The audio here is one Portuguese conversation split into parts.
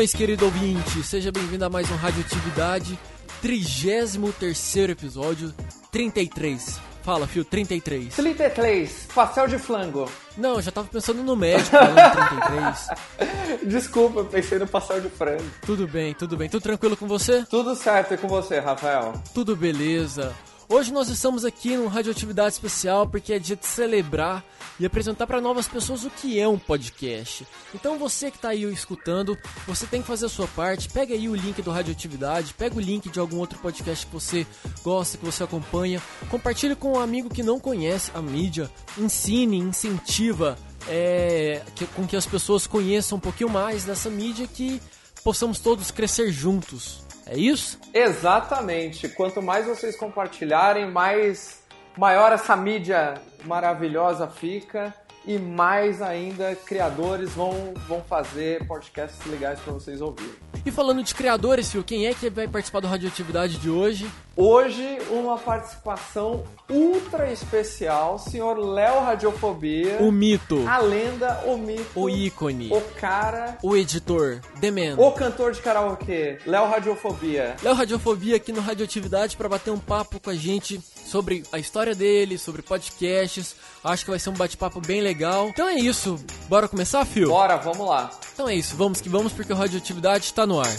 Saudações, querido ouvinte! Seja bem-vindo a mais um Radioatividade, 33 episódio, 33. Fala, fio, 33. 33, pastel de flango. Não, eu já tava pensando no médico falando 33. Desculpa, eu pensei no pastel de frango. Tudo bem, tudo bem. Tudo tranquilo com você? Tudo certo e com você, Rafael? Tudo beleza. Hoje nós estamos aqui num Radioatividade Especial porque é dia de celebrar e apresentar para novas pessoas o que é um podcast. Então você que está aí escutando, você tem que fazer a sua parte. Pega aí o link do Radioatividade, pega o link de algum outro podcast que você gosta, que você acompanha, compartilhe com um amigo que não conhece a mídia, ensine, incentiva é, que, com que as pessoas conheçam um pouquinho mais dessa mídia que possamos todos crescer juntos. É isso? Exatamente. Quanto mais vocês compartilharem, mais maior essa mídia maravilhosa fica e mais ainda criadores vão, vão fazer podcasts legais para vocês ouvirem. E falando de criadores, Fio, quem é que vai participar do Radioatividade de hoje? Hoje, uma participação ultra especial, senhor Léo Radiofobia. O mito. A lenda, o mito. O ícone. O cara. O editor. The Man. O cantor de karaokê. Léo Radiofobia. Léo Radiofobia aqui no Radioatividade para bater um papo com a gente sobre a história dele, sobre podcasts. Acho que vai ser um bate-papo bem legal. Então é isso. Bora começar, Fio? Bora, vamos lá. Então é isso. Vamos que vamos porque o Radioatividade está no ar.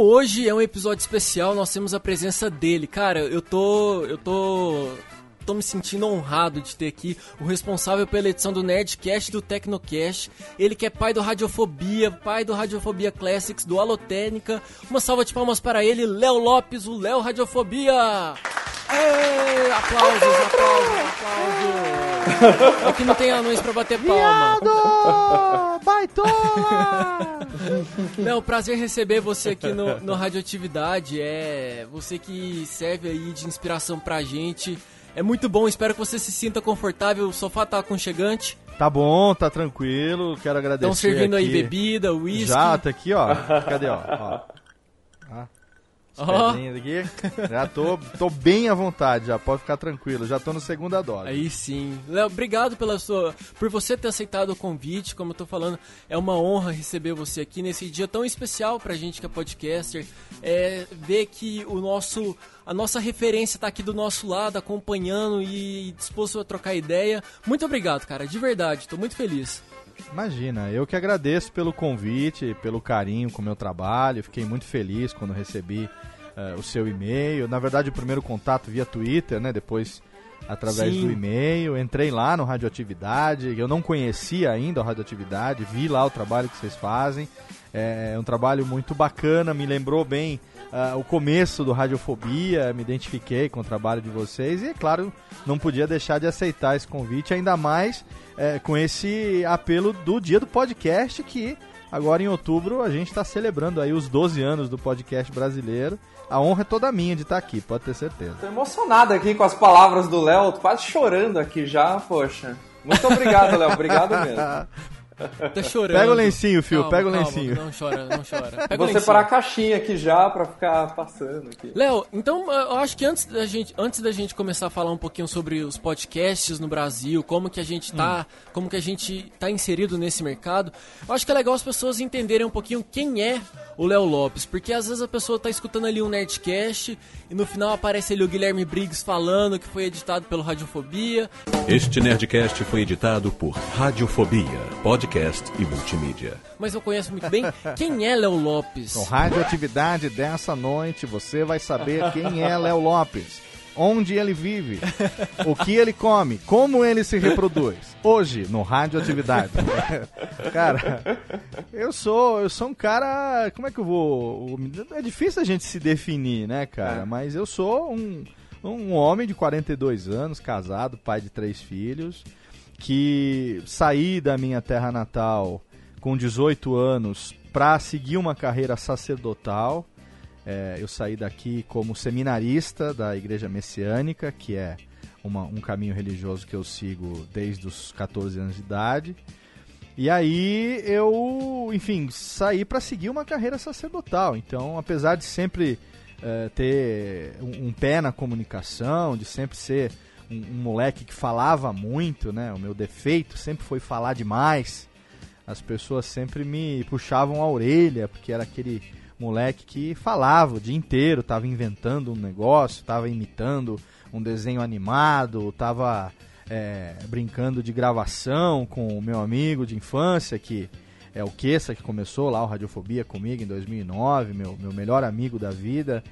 Hoje é um episódio especial, nós temos a presença dele. Cara, eu tô. Eu tô. Tô me sentindo honrado de ter aqui o responsável pela edição do Nerdcast e do Tecnocast. Ele que é pai do Radiofobia, pai do Radiofobia Classics, do Alotênica. Uma salva de palmas para ele, Léo Lopes, o Léo Radiofobia! Ê, aplausos, aplausos, aplausos! É o que não tem anões pra bater palma. Viado! Baitola! Léo, prazer receber você aqui no, no Radioatividade. É você que serve aí de inspiração pra gente. É muito bom, espero que você se sinta confortável. O sofá tá aconchegante. Tá bom, tá tranquilo. Quero agradecer. Estão servindo aí aqui. bebida, uísque. Já, tá aqui, ó. Cadê, ó? ó. Ah, pedrinhas aqui. Já tô, tô bem à vontade, já pode ficar tranquilo. Já tô no segunda dose. Aí sim. Léo, obrigado pela sua, por você ter aceitado o convite. Como eu tô falando, é uma honra receber você aqui nesse dia tão especial pra gente que é podcaster. É, ver que o nosso, a nossa referência tá aqui do nosso lado, acompanhando e disposto a trocar ideia. Muito obrigado, cara, de verdade. Tô muito feliz. Imagina, eu que agradeço pelo convite, pelo carinho com o meu trabalho. Fiquei muito feliz quando recebi eh, o seu e-mail. Na verdade, o primeiro contato via Twitter, né? Depois através Sim. do e-mail. Entrei lá no Radioatividade. Eu não conhecia ainda o Radioatividade. Vi lá o trabalho que vocês fazem. É um trabalho muito bacana. Me lembrou bem ah, o começo do Radiofobia. Me identifiquei com o trabalho de vocês. E, é claro, não podia deixar de aceitar esse convite. Ainda mais eh, com esse apelo do dia do podcast que agora em outubro a gente está celebrando aí os 12 anos do podcast brasileiro. A honra é toda minha de estar aqui, pode ter certeza. Tô emocionado aqui com as palavras do Léo, quase chorando aqui já, poxa. Muito obrigado, Léo, obrigado mesmo. Tá chorando. Pega o lencinho, Fio, Calma, pega o calma, lencinho. Não chora, não chora. Pega Vou separar a caixinha aqui já pra ficar passando aqui. Léo, então eu acho que antes da gente, antes da gente começar a falar um pouquinho sobre os podcasts no Brasil, como que a gente tá, como que a gente tá inserido nesse mercado, eu acho que é legal as pessoas entenderem um pouquinho quem é o Léo Lopes, porque às vezes a pessoa tá escutando ali um Nerdcast e no final aparece ali o Guilherme Briggs falando que foi editado pelo Radiofobia. Este Nerdcast foi editado por Radiofobia, podcast e multimídia. Mas eu conheço muito bem quem é Léo Lopes. Com radioatividade dessa noite, você vai saber quem é Léo Lopes, onde ele vive, o que ele come, como ele se reproduz. Hoje, no Radioatividade. cara, eu sou, eu sou um cara. Como é que eu vou. É difícil a gente se definir, né, cara? É. Mas eu sou um, um homem de 42 anos, casado, pai de três filhos, que saí da minha terra natal com 18 anos para seguir uma carreira sacerdotal. É, eu saí daqui como seminarista da Igreja Messiânica, que é uma- um caminho religioso que eu sigo desde os 14 anos de idade. E aí eu, enfim, saí para seguir uma carreira sacerdotal. Então, apesar de sempre uh, ter um, um, pé na comunicação, de sempre ser um, um, moleque que falava muito, né? O meu defeito sempre foi falar demais. As pessoas sempre me puxavam a orelha, porque era aquele moleque que falava o dia inteiro, estava inventando um negócio, estava imitando um desenho animado, estava é, brincando de gravação com o meu amigo de infância, que é o Queça, que começou lá o Radiofobia comigo em 2009, meu, meu melhor amigo da vida.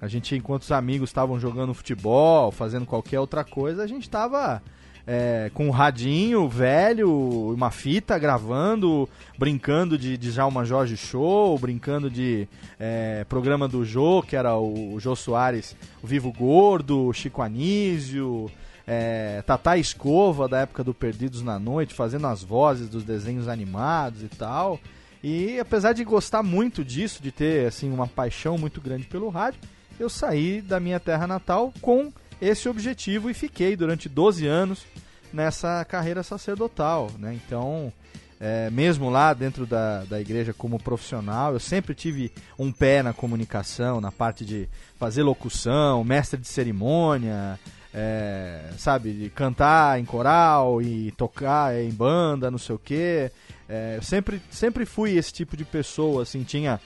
A gente, enquanto os amigos estavam jogando futebol, fazendo qualquer outra coisa, a gente estava é, com um radinho velho, uma fita gravando, brincando de, de Jalma Jorge Show, brincando de é, programa do Jô, que era o, o Jô Soares, o Vivo Gordo, o Chico Anísio, é, Tatá Escova, da época do Perdidos na Noite, fazendo as vozes dos desenhos animados e tal. E apesar de gostar muito disso, de ter assim uma paixão muito grande pelo rádio, eu saí da minha terra natal com esse objetivo e fiquei durante 12 anos nessa carreira sacerdotal, né? Então, é, mesmo lá dentro da, da igreja como profissional, eu sempre tive um pé na comunicação, na parte de fazer locução, mestre de cerimônia, é, sabe, de cantar em coral e tocar em banda, não sei o quê. É, eu sempre, sempre fui esse tipo de pessoa, assim, tinha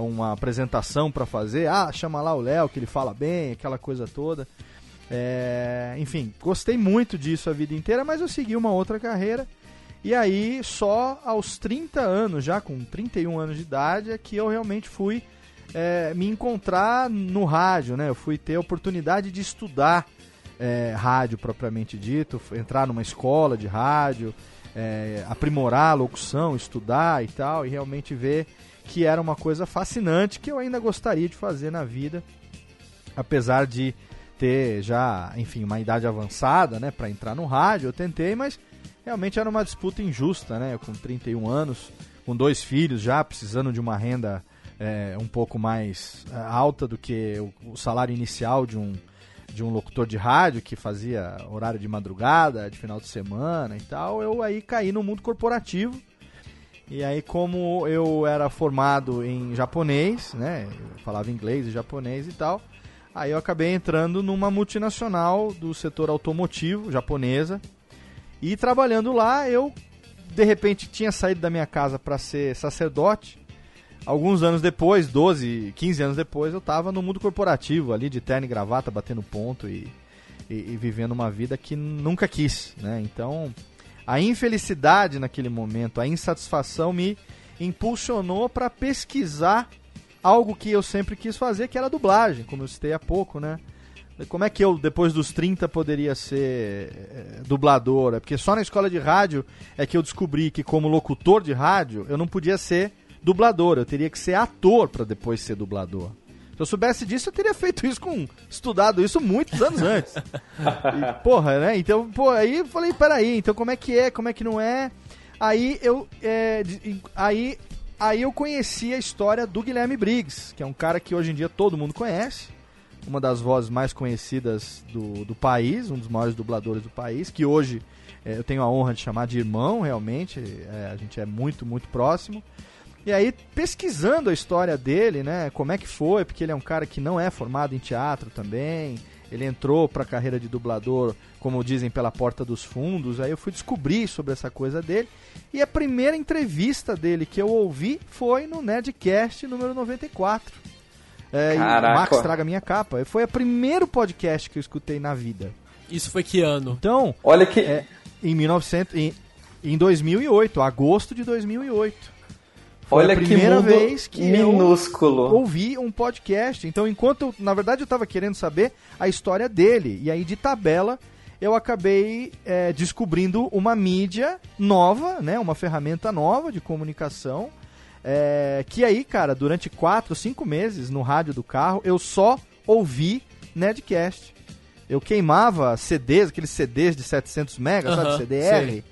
uma apresentação para fazer, ah, chama lá o Léo, que ele fala bem, aquela coisa toda. É, enfim, gostei muito disso a vida inteira, mas eu segui uma outra carreira. E aí, só aos 30 anos, já com 31 anos de idade, é que eu realmente fui é, me encontrar no rádio, né? Eu fui ter a oportunidade de estudar é, rádio propriamente dito, entrar numa escola de rádio, é, aprimorar a locução, estudar e tal, e realmente ver que era uma coisa fascinante que eu ainda gostaria de fazer na vida, apesar de ter já, enfim, uma idade avançada, né, para entrar no rádio, eu tentei, mas realmente era uma disputa injusta, né, com 31 anos, com dois filhos já, precisando de uma renda é, um pouco mais é, alta do que o, o salário inicial de um de um locutor de rádio que fazia horário de madrugada, de final de semana e tal, eu aí caí no mundo corporativo. E aí, como eu era formado em japonês, né? Eu falava inglês e japonês e tal. Aí eu acabei entrando numa multinacional do setor automotivo japonesa. E trabalhando lá, eu de repente tinha saído da minha casa para ser sacerdote alguns anos depois, 12, 15 anos depois, eu estava no mundo corporativo ali, de terno e gravata, batendo ponto e, e, e, vivendo uma vida que nunca quis, né? Então, a infelicidade naquele momento, a insatisfação me impulsionou para pesquisar algo que eu sempre quis fazer, que era dublagem, como eu citei há pouco, né? Como é que eu, depois dos 30, poderia ser é, dubladora? Porque só na escola de rádio é que eu descobri que, como locutor de rádio, eu não podia ser dublador, eu teria que ser ator para depois ser dublador. Se eu soubesse disso, eu teria feito isso com. estudado isso muitos anos antes. E, porra, né? Então, pô, aí eu falei, peraí, então como é que é, como é que não é? Aí eu. É, aí, aí eu conheci a história do Guilherme Briggs, que é um cara que hoje em dia todo mundo conhece. Uma das vozes mais conhecidas do, do país, um dos maiores dubladores do país, que hoje é, eu tenho a honra de chamar de irmão, realmente. É, a gente é muito, muito próximo. E aí, pesquisando a história dele, né, como é que foi, porque ele é um cara que não é formado em teatro também, ele entrou para a carreira de dublador, como dizem, pela porta dos fundos. Aí eu fui descobrir sobre essa coisa dele. E a primeira entrevista dele que eu ouvi foi no Nerdcast número 94. É, Caraca. Max Traga Minha Capa. Foi o primeiro podcast que eu escutei na vida. Isso foi que ano? Então, olha que é, em 1900 em, em 2008, agosto de 2008. Foi Olha a primeira que vez que minúsculo. eu ouvi um podcast. Então, enquanto, na verdade, eu estava querendo saber a história dele. E aí, de tabela, eu acabei é, descobrindo uma mídia nova, né? Uma ferramenta nova de comunicação. É, que aí, cara, durante quatro, cinco meses no rádio do carro, eu só ouvi Nedcast. Eu queimava CDs, aqueles CDs de 700 megas, uh -huh, sabe? CDR. Sei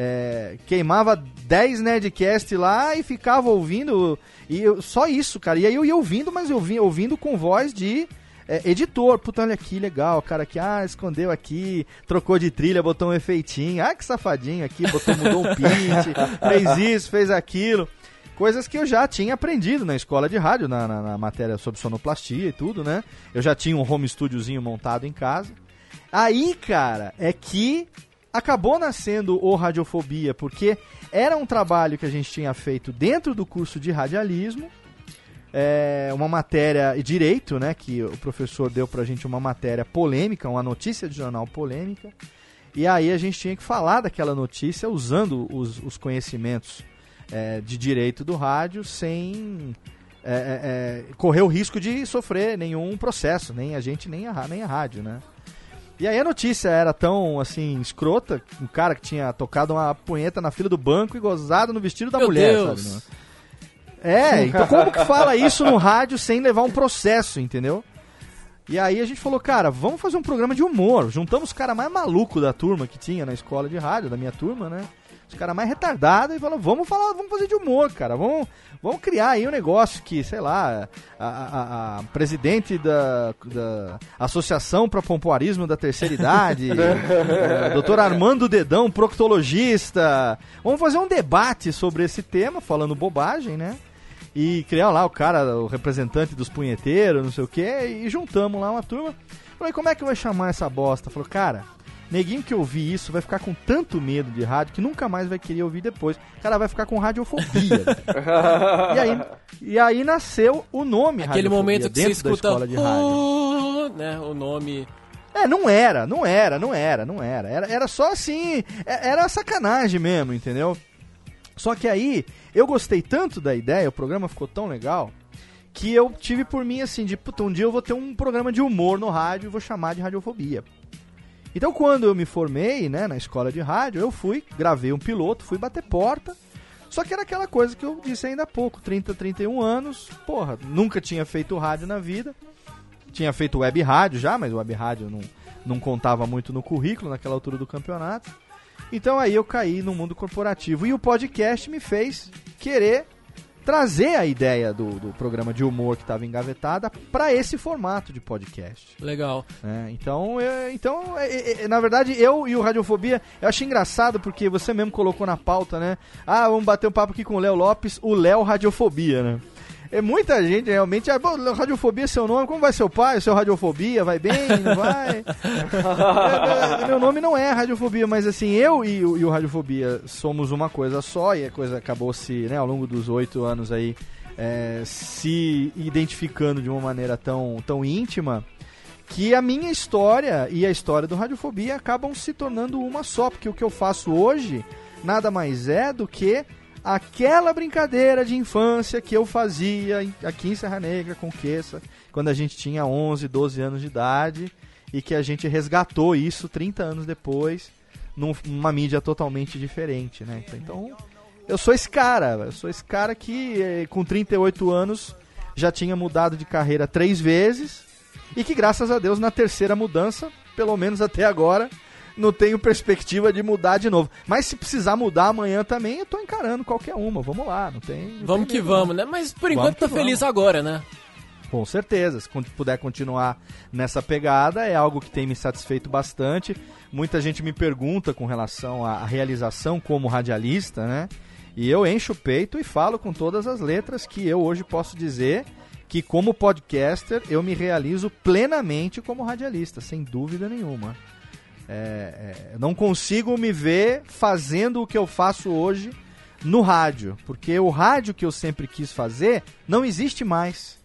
é, queimava 10 Nerdcast lá e ficava ouvindo. E eu, só isso, cara. E aí eu ia ouvindo, mas eu vinha ouvindo com voz de é, editor. Puta, olha aqui, legal. Cara aqui, ah, escondeu aqui, trocou de trilha, botou um efeitinho. Ah, que safadinho aqui, botou, mudou um pitch, fez isso, fez aquilo. Coisas que eu já tinha aprendido na escola de rádio, na, na, na matéria sobre sonoplastia e tudo, né? Eu já tinha um home studiozinho montado em casa. Aí, cara, é que acabou nascendo o Radiofobia, porque era um trabalho que a gente tinha feito dentro do curso de radialismo, é, uma matéria e direito, né, que o professor deu pra gente uma matéria polêmica, uma notícia de jornal polêmica, e aí a gente tinha que falar daquela notícia usando os, os conhecimentos é, de direito do rádio sem é, é, é, correr o risco de sofrer nenhum processo, nem a gente, nem a, nem a rádio, né? E aí a notícia era tão, assim, escrota, um cara que tinha tocado uma punheta na fila do banco e gozado no vestido da Meu mulher, Deus. sabe? É, então como que fala isso no rádio sem levar um processo, entendeu? E aí a gente falou, cara, vamos fazer um programa de humor. Juntamos os caras mais malucos da turma que tinha na escola de rádio, da minha turma, né? Os caras mais retardados e falou, vamos falar, vamos fazer de humor, cara. Vamos, vamos criar aí um negócio que, sei lá, a, a- a presidente da, da Associação para Pompoarismo da Terceira Idade, é, doutor Armando Dedão, proctologista. Vamos fazer um debate sobre esse tema, falando bobagem, né? E criar lá o cara, o representante dos punheteiros, não sei o que, e juntamos lá uma turma. Falei, como é que vai chamar essa bosta? Falou, cara, neguinho que ouvir isso vai ficar com tanto medo de rádio que nunca mais vai querer ouvir depois. O cara vai ficar com radiofobia. e, aí, e aí nasceu o nome Aquele momento que você dentro da escuta escola de rádio. "Oh", né, o nome. É, não era, não era, não era, não era. Era, era só assim, é- era sacanagem mesmo, entendeu? Só que aí, eu gostei tanto da ideia, o programa ficou tão legal, que eu tive por mim assim, de, puta, um dia eu vou ter um programa de humor no rádio e vou chamar de radiofobia. Então quando eu me formei, né, na escola de rádio, eu fui, gravei um piloto, fui bater porta, só que era aquela coisa que eu disse ainda há pouco, 30, 31 anos, porra, nunca tinha feito rádio na vida, tinha feito web rádio já, mas web rádio não, não contava muito no currículo naquela altura do campeonato. Então aí eu caí no mundo corporativo. E o podcast me fez querer trazer a ideia do, do programa de humor que estava engavetada para esse formato de podcast. Legal. né? Então, é, então é, é, na verdade, eu e o Radiofobia, eu achei engraçado porque você mesmo colocou na pauta, né? Ah, vamos bater um papo aqui com o Léo Lopes, o Léo Radiofobia, né? É muita gente realmente. Ah, pô, Radiofobia é seu nome, como vai seu pai? O seu Radiofobia? Vai bem? Não vai? É, é, meu nome não é Radiofobia, mas assim, eu e, o- e o Radiofobia somos uma coisa só e a coisa acabou se, né, ao longo dos oito anos aí, é, se identificando de uma maneira tão, tão íntima que a minha história e a história do Radiofobia acabam se tornando uma só, porque o que eu faço hoje nada mais é do que aquela brincadeira de infância que eu fazia aqui em Serra Negra com Queça, quando a gente tinha 11, 12 anos de idade e que a gente resgatou isso 30 anos depois num- numa mídia totalmente diferente, né? Então, eu sou esse cara, eu sou esse cara que eh, com 38 anos já tinha mudado de carreira três vezes e que graças a Deus na terceira mudança, pelo menos até agora, não tenho perspectiva de mudar de novo. Mas se precisar mudar amanhã também, eu tô encarando qualquer uma. Vamos lá, não tem. não Vamos tem que vamos, né? Mas por enquanto tá vamos. feliz agora, né? Com certeza, se puder continuar nessa pegada, é algo que tem me satisfeito bastante. Muita gente me pergunta com relação à à realização como radialista, né? E eu encho o peito e falo com todas as letras que eu hoje posso dizer que, como podcaster, eu me realizo plenamente como radialista, sem dúvida nenhuma. É, é, não consigo me ver fazendo o que eu faço hoje no rádio, porque o rádio que eu sempre quis fazer não existe mais.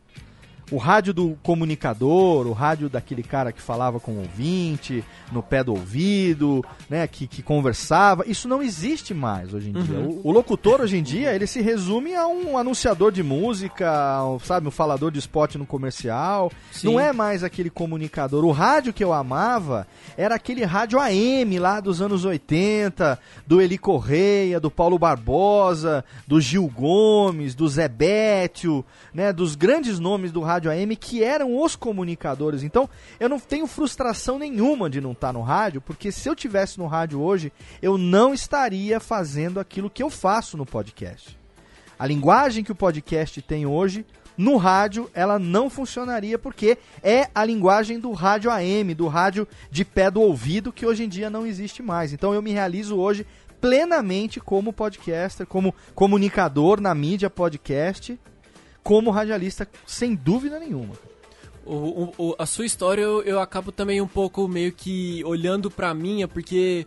O rádio do comunicador, o rádio daquele cara que falava com o ouvinte, no pé do ouvido, né, que, que conversava, isso não existe mais hoje em dia. O, o locutor hoje em dia, ele se resume a um anunciador de música, um, sabe, um falador de spot no comercial. Sim. Não é mais aquele comunicador. O rádio que eu amava era aquele rádio AM lá dos anos 80, do Eli Correia, do Paulo Barbosa, do Gil Gomes, do Zé Bétio, né, dos grandes nomes do rádio AM que eram os comunicadores. Então, eu não tenho frustração nenhuma de não estar no rádio, porque se eu tivesse no rádio hoje, eu não estaria fazendo aquilo que eu faço no podcast. A linguagem que o podcast tem hoje, no rádio ela não funcionaria porque é a linguagem do rádio AM, do rádio de pé do ouvido, que hoje em dia não existe mais. Então eu me realizo hoje plenamente como podcaster, como comunicador na mídia podcast, como radialista, sem dúvida nenhuma. O, o, a sua história eu, eu acabo também um pouco meio que olhando pra minha, porque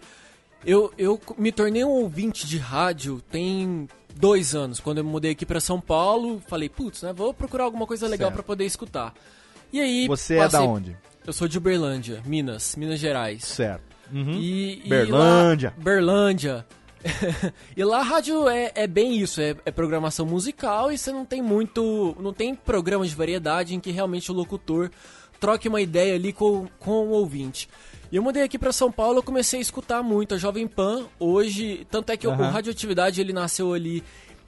eu, eu me tornei um ouvinte de rádio tem dois anos. Quando eu mudei aqui para São Paulo, falei, putz, né, vou procurar alguma coisa legal para poder escutar. E aí. Você passei... é da onde? Eu sou de Uberlândia, Minas, Minas Gerais. Certo. Uhum. E, Berlândia. E lá, Berlândia. e lá a rádio é, é bem isso, é, é, programação musical e você não tem muito. não tem programa de variedade em que realmente o locutor troque uma ideia ali com, com o ouvinte. E eu mudei aqui para São Paulo, eu comecei a escutar muito a Jovem Pan. Hoje, tanto é que uhum. o Radioatividade ele nasceu ali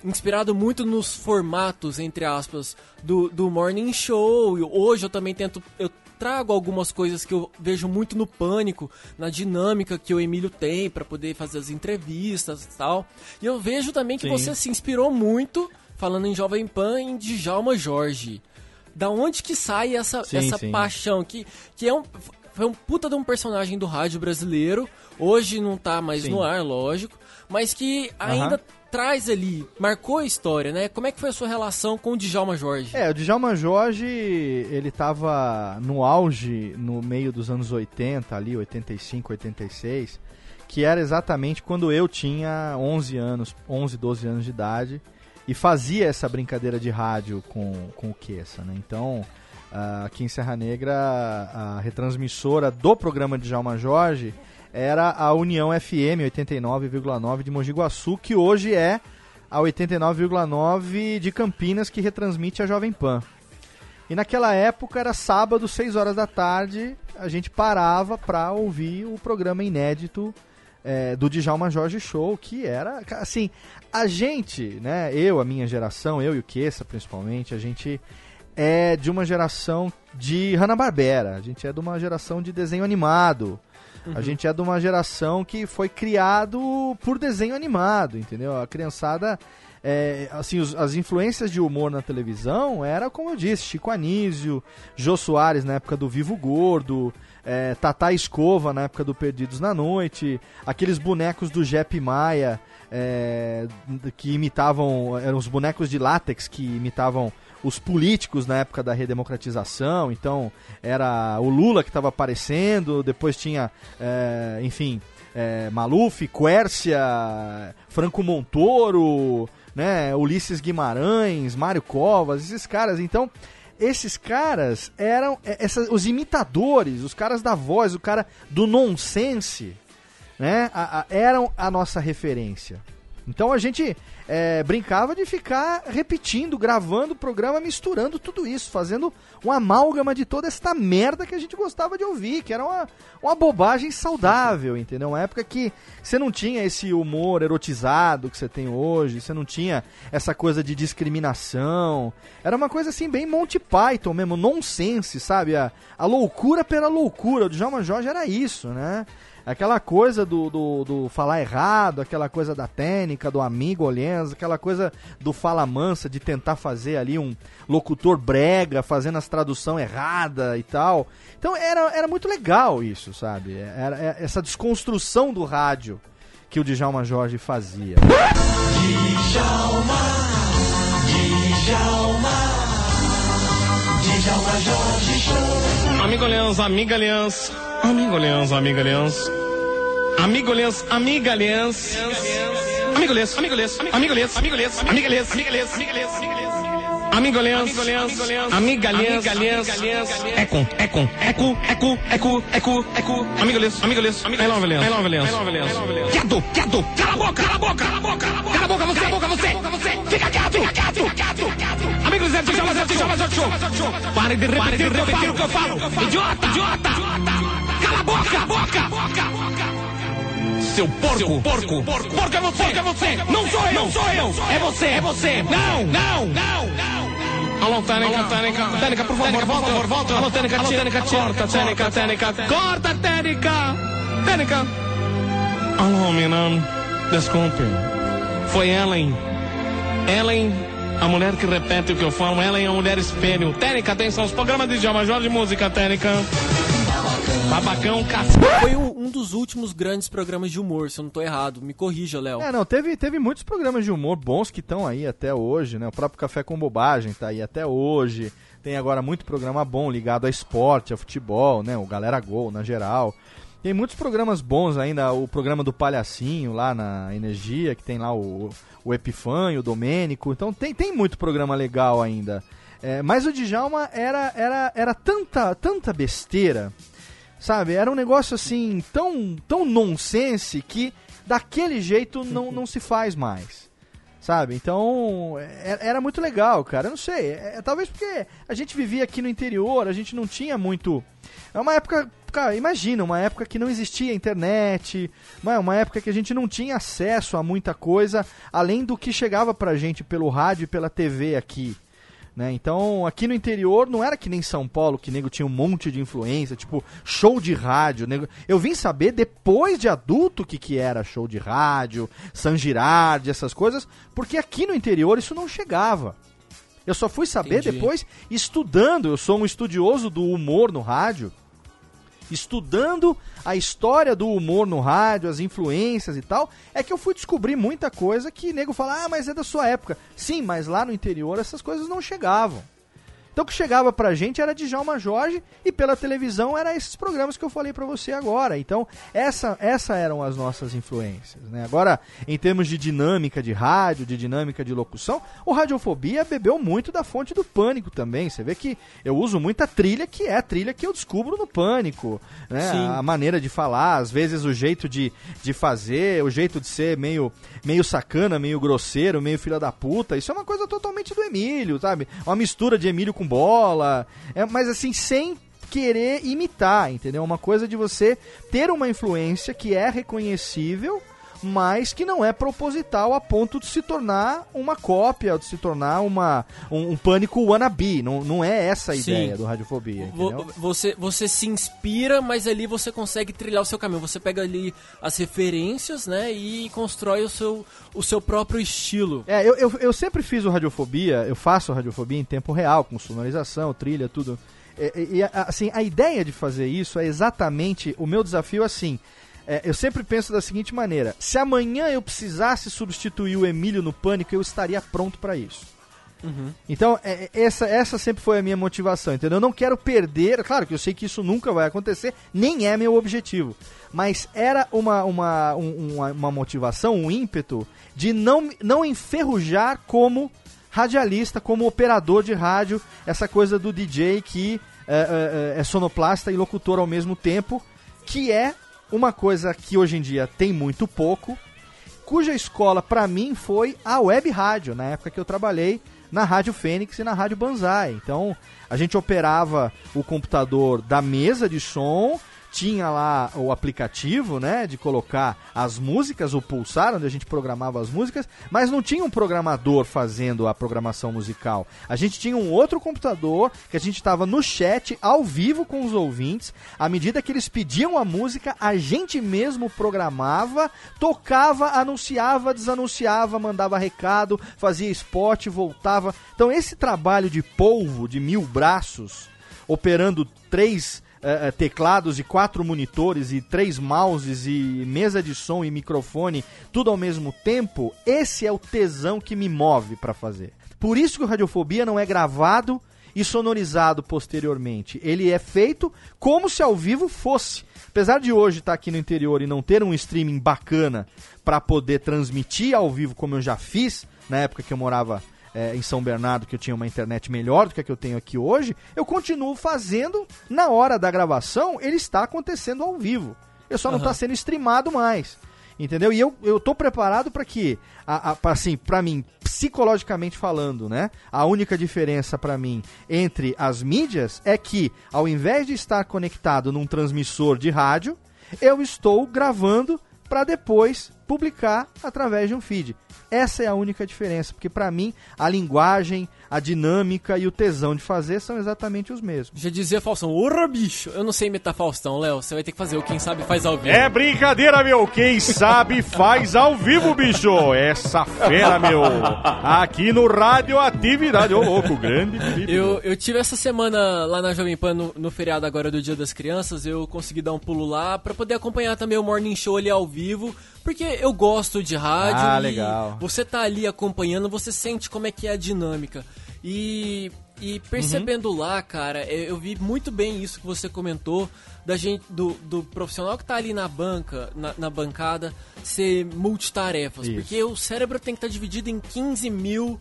inspirado muito nos formatos, entre aspas, do, do Morning Show. E hoje eu também tento. Eu trago algumas coisas que eu vejo muito no pânico, na dinâmica que o Emílio tem para poder fazer as entrevistas e tal. E eu vejo também que Sim. você se inspirou muito, falando em Jovem Pan, em Djalma Jorge. Da onde que sai essa, sim, essa sim. paixão? Que, que é um, foi um puta de um personagem do rádio brasileiro. Hoje não tá mais sim. no ar, lógico. Mas que ainda uh -huh traz ali, marcou a história, né? Como é que foi a sua relação com o Djalma Jorge? É, o Djalma Jorge, ele tava no auge no meio dos anos 80, ali, 85, 86, que era exatamente quando eu tinha 11 anos, 11, 12 anos de idade, e fazia essa brincadeira de rádio com, com o Kessa, né? Então, uh, aqui em Serra Negra, a retransmissora do programa Djalma Jorge era a União FM 89,9 de Mogi Guaçu, que hoje é a 89,9 de Campinas, que retransmite a Jovem Pan. E naquela época era sábado, 6 horas da tarde, a gente parava para ouvir o programa inédito é, do Djalma Jorge Show, que era, assim, a gente, né, eu, a minha geração, eu e o Kessa principalmente, a gente é de uma geração de Hanna-Barbera, a gente é de uma geração de desenho animado, Uhum. A gente é de uma geração que foi criado por desenho animado, entendeu? A criançada. É, assim, os, as influências de humor na televisão era, como eu disse, Chico Anísio, Jô Soares na época do Vivo Gordo, é, Tata Escova na época do Perdidos na Noite, aqueles bonecos do Jep Maia é, que imitavam, eram os bonecos de látex que imitavam os políticos na época da redemocratização. Então, era o Lula que estava aparecendo, depois tinha, é, enfim, é, Maluf, Quércia, Franco Montoro, né, Ulisses Guimarães, Mário Covas, esses caras. Então, esses caras eram é, essa, os imitadores, os caras da voz, o cara do nonsense, né, a, a, eram a nossa referência. Então a gente é, brincava de ficar repetindo, gravando o programa, misturando tudo isso, fazendo uma amálgama de toda esta merda que a gente gostava de ouvir, que era uma, uma bobagem saudável, entendeu? Uma época que você não tinha esse humor erotizado que você tem hoje, você não tinha essa coisa de discriminação. Era uma coisa assim, bem Monty Python mesmo, nonsense, sabe? A, a loucura pela loucura. O Djalma Jorge era isso, né? Aquela coisa do, do, do, falar errado, aquela coisa da técnica, do amigo olhando, aquela coisa do fala mansa, de tentar fazer ali um locutor brega, fazendo as tradução errada e tal. Então era, era muito legal isso, sabe? Era, era essa desconstrução do rádio que o Djalma Jorge fazia. Djalma, Djalma, Djalma Jorge Show. Amigo Aliança, amiga Aliança, amigo Aliança, amiga Aliança. Amigo Lens, amiga Lens. Amigo Lens, amigo Lens, amigo Lens, amigo Lens, amiga Lens, amiga Lens, amiga Lens, amigo Lens, amiga Lens, amiga Lens, Econ, Econ, Eco, Eco, Eco, Eco, Eco, amigo Lens, amigo Lens, I love Lens, I love Lens, I love Lens. Quieto, quieto, cala a boca, cala a boca, cala a boca, cala a boca, você, cala a boca, você, fica quieto, fica quieto, Amigos, Zé, chama, Zé, chama, Zé, chama. Pare de repetir o que eu falo, idiota, idiota, cala a boca, boca, boca, boca seu porco. Seu porco. Porco. Porco é você. Porco é você. Não sou eu. Não sou eu. É você. É você. Não. Não. Não. Não. Alô, Tênica, Tênica, Tênica, por favor, volta, por favor, volta. Alô, Tênica, Tênica, corta, Tênica, Tênica, corta, Tênica, Tênica. Alô, menino, desculpe. Foi Ellen. Ellen A mulher que repete o que eu falo, ela é a mulher espelho. Técnica, atenção, os programas de Djalma Jorge Música, técnica. Babacão, cacete. Foi um, dos últimos grandes programas de humor, se eu não tô errado. Me corrija, Léo. É, não, teve, teve muitos programas de humor bons que estão aí até hoje, né? O próprio Café com Bobagem tá aí até hoje. Tem agora muito programa bom ligado a esporte, a futebol, né? O Galera Gol, na geral. Tem muitos programas bons ainda, o programa do Palhacinho lá na Energia, que tem lá o, o Epifanho, o Domênico. Então tem, tem muito programa legal ainda. É, mas o Djalma era, era, era tanta, tanta besteira, sabe? Era um negócio assim, tão, tão nonsense que daquele jeito não, não se faz mais. Sabe? Então, é- era muito legal, cara. Eu não sei. é- é- talvez porque a gente vivia aqui no interior, a gente não tinha muito. É uma época. Cara, imagina, uma época que não existia internet, uma, uma época que a gente não tinha acesso a muita coisa, além do que chegava pra gente pelo rádio e pela TV aqui. Né? Então, aqui no interior não era que nem São Paulo, que nego tinha um monte de influência, tipo show de rádio. Nego... Eu vim saber depois de adulto o que, que era show de rádio, San Girardi, essas coisas, porque aqui no interior isso não chegava. Eu só fui saber Entendi. depois estudando. Eu sou um estudioso do humor no rádio. Estudando a história do humor no rádio, as influências e tal, é que eu fui descobrir muita coisa que nego fala, ah, mas é da sua época. Sim, mas lá no interior essas coisas não chegavam. Então o que chegava pra gente era Djalma Jorge e pela televisão era esses programas que eu falei pra você agora. Então essa, essa eram as nossas influências. Né? Agora, em termos de dinâmica de rádio, de dinâmica de locução, o Radiofobia bebeu muito da fonte do Pânico também. Você vê que eu uso muita trilha que é a trilha que eu descubro no Pânico. Né? Sim. A maneira de falar, às vezes o jeito de, de fazer, o jeito de ser meio, meio sacana, meio grosseiro, meio filha da puta. Isso é uma coisa totalmente do Emílio, sabe? Uma mistura de Emílio com bola. É, mas assim, sem querer imitar, entendeu? Uma coisa de você ter uma influência que é reconhecível, mas que não é proposital a ponto de se tornar uma cópia, de se tornar uma, um, um pânico wannabe. Não, não é essa a Sim. ideia do Radiofobia? Você, você se inspira, mas ali você consegue trilhar o seu caminho. Você pega ali as referências, né, e constrói o seu, o seu próprio estilo. É, eu, eu, eu sempre fiz o Radiofobia, eu faço Radiofobia em tempo real, com sonorização, trilha, tudo. E, e- e, assim, a ideia de fazer isso é exatamente o meu desafio assim. é, eu sempre penso da seguinte maneira: se amanhã eu precisasse substituir o Emílio no pânico, eu estaria pronto para isso. Então, é, é, essa, essa sempre foi a minha motivação, entendeu? Eu não quero perder, claro que eu sei que isso nunca vai acontecer, nem é meu objetivo. Mas era uma, uma, um- uma, uma motivação, um ímpeto de não, não enferrujar como radialista, como operador de rádio, essa coisa do DJ que é, é, é sonoplasta e locutor ao mesmo tempo, que é uma coisa que hoje em dia tem muito pouco, cuja escola para mim foi a web rádio, na época que eu trabalhei na Rádio Fênix e na Rádio Banzai. Então, a gente operava o computador da mesa de som, tinha lá o aplicativo, né, de colocar as músicas, o pulsar, onde a gente programava as músicas, mas não tinha um programador fazendo a programação musical. A gente tinha um outro computador que a gente estava no chat, ao vivo com os ouvintes. À medida que eles pediam a música, a gente mesmo programava, tocava, anunciava, desanunciava, mandava recado, fazia spot, voltava. Então esse trabalho de polvo de mil braços, operando três eh, teclados e quatro monitores e três mouses e mesa de som e microfone, tudo ao mesmo tempo, esse é o tesão que me move para fazer. Por isso que o Radiofobia não é gravado e sonorizado posteriormente. Ele é feito como se ao vivo fosse. Apesar de hoje estar aqui no interior e não ter um streaming bacana para poder transmitir ao vivo como eu já fiz na época que eu morava é, em São Bernardo, que eu tinha uma internet melhor do que a que eu tenho aqui hoje, eu continuo fazendo na hora da gravação, ele está acontecendo ao vivo. Eu só não está sendo streamado mais. Entendeu? E eu, eu tô preparado para que, a, a, pra, assim, para mim, psicologicamente falando, né? A única diferença para mim entre as mídias é que, ao invés de estar conectado num transmissor de rádio, eu estou gravando para depois publicar através de um feed. Essa é a única diferença, porque para mim a linguagem, a dinâmica e o tesão de fazer são exatamente os mesmos. Já dizia Faustão, orra bicho, eu não sei imitar Faustão, Léo, você vai ter que fazer o Quem Sabe Faz ao vivo. É brincadeira, meu, quem sabe faz ao vivo, bicho, essa fera, meu, aqui no Radioatividade, ô louco, grande. Eu, eu tive essa semana lá na Jovem Pan, no, no feriado agora do Dia das Crianças, eu consegui dar um pulo lá pra poder acompanhar também o Morning Show ali ao vivo, porque eu gosto de rádio Ah, e legal. você tá ali acompanhando, você sente como é que é a dinâmica. E, e percebendo lá, cara, eu, vi muito bem isso que você comentou da gente do, do profissional que tá ali na banca, na, na bancada, ser multitarefas. Isso. Porque o cérebro tem que estar dividido em 15 mil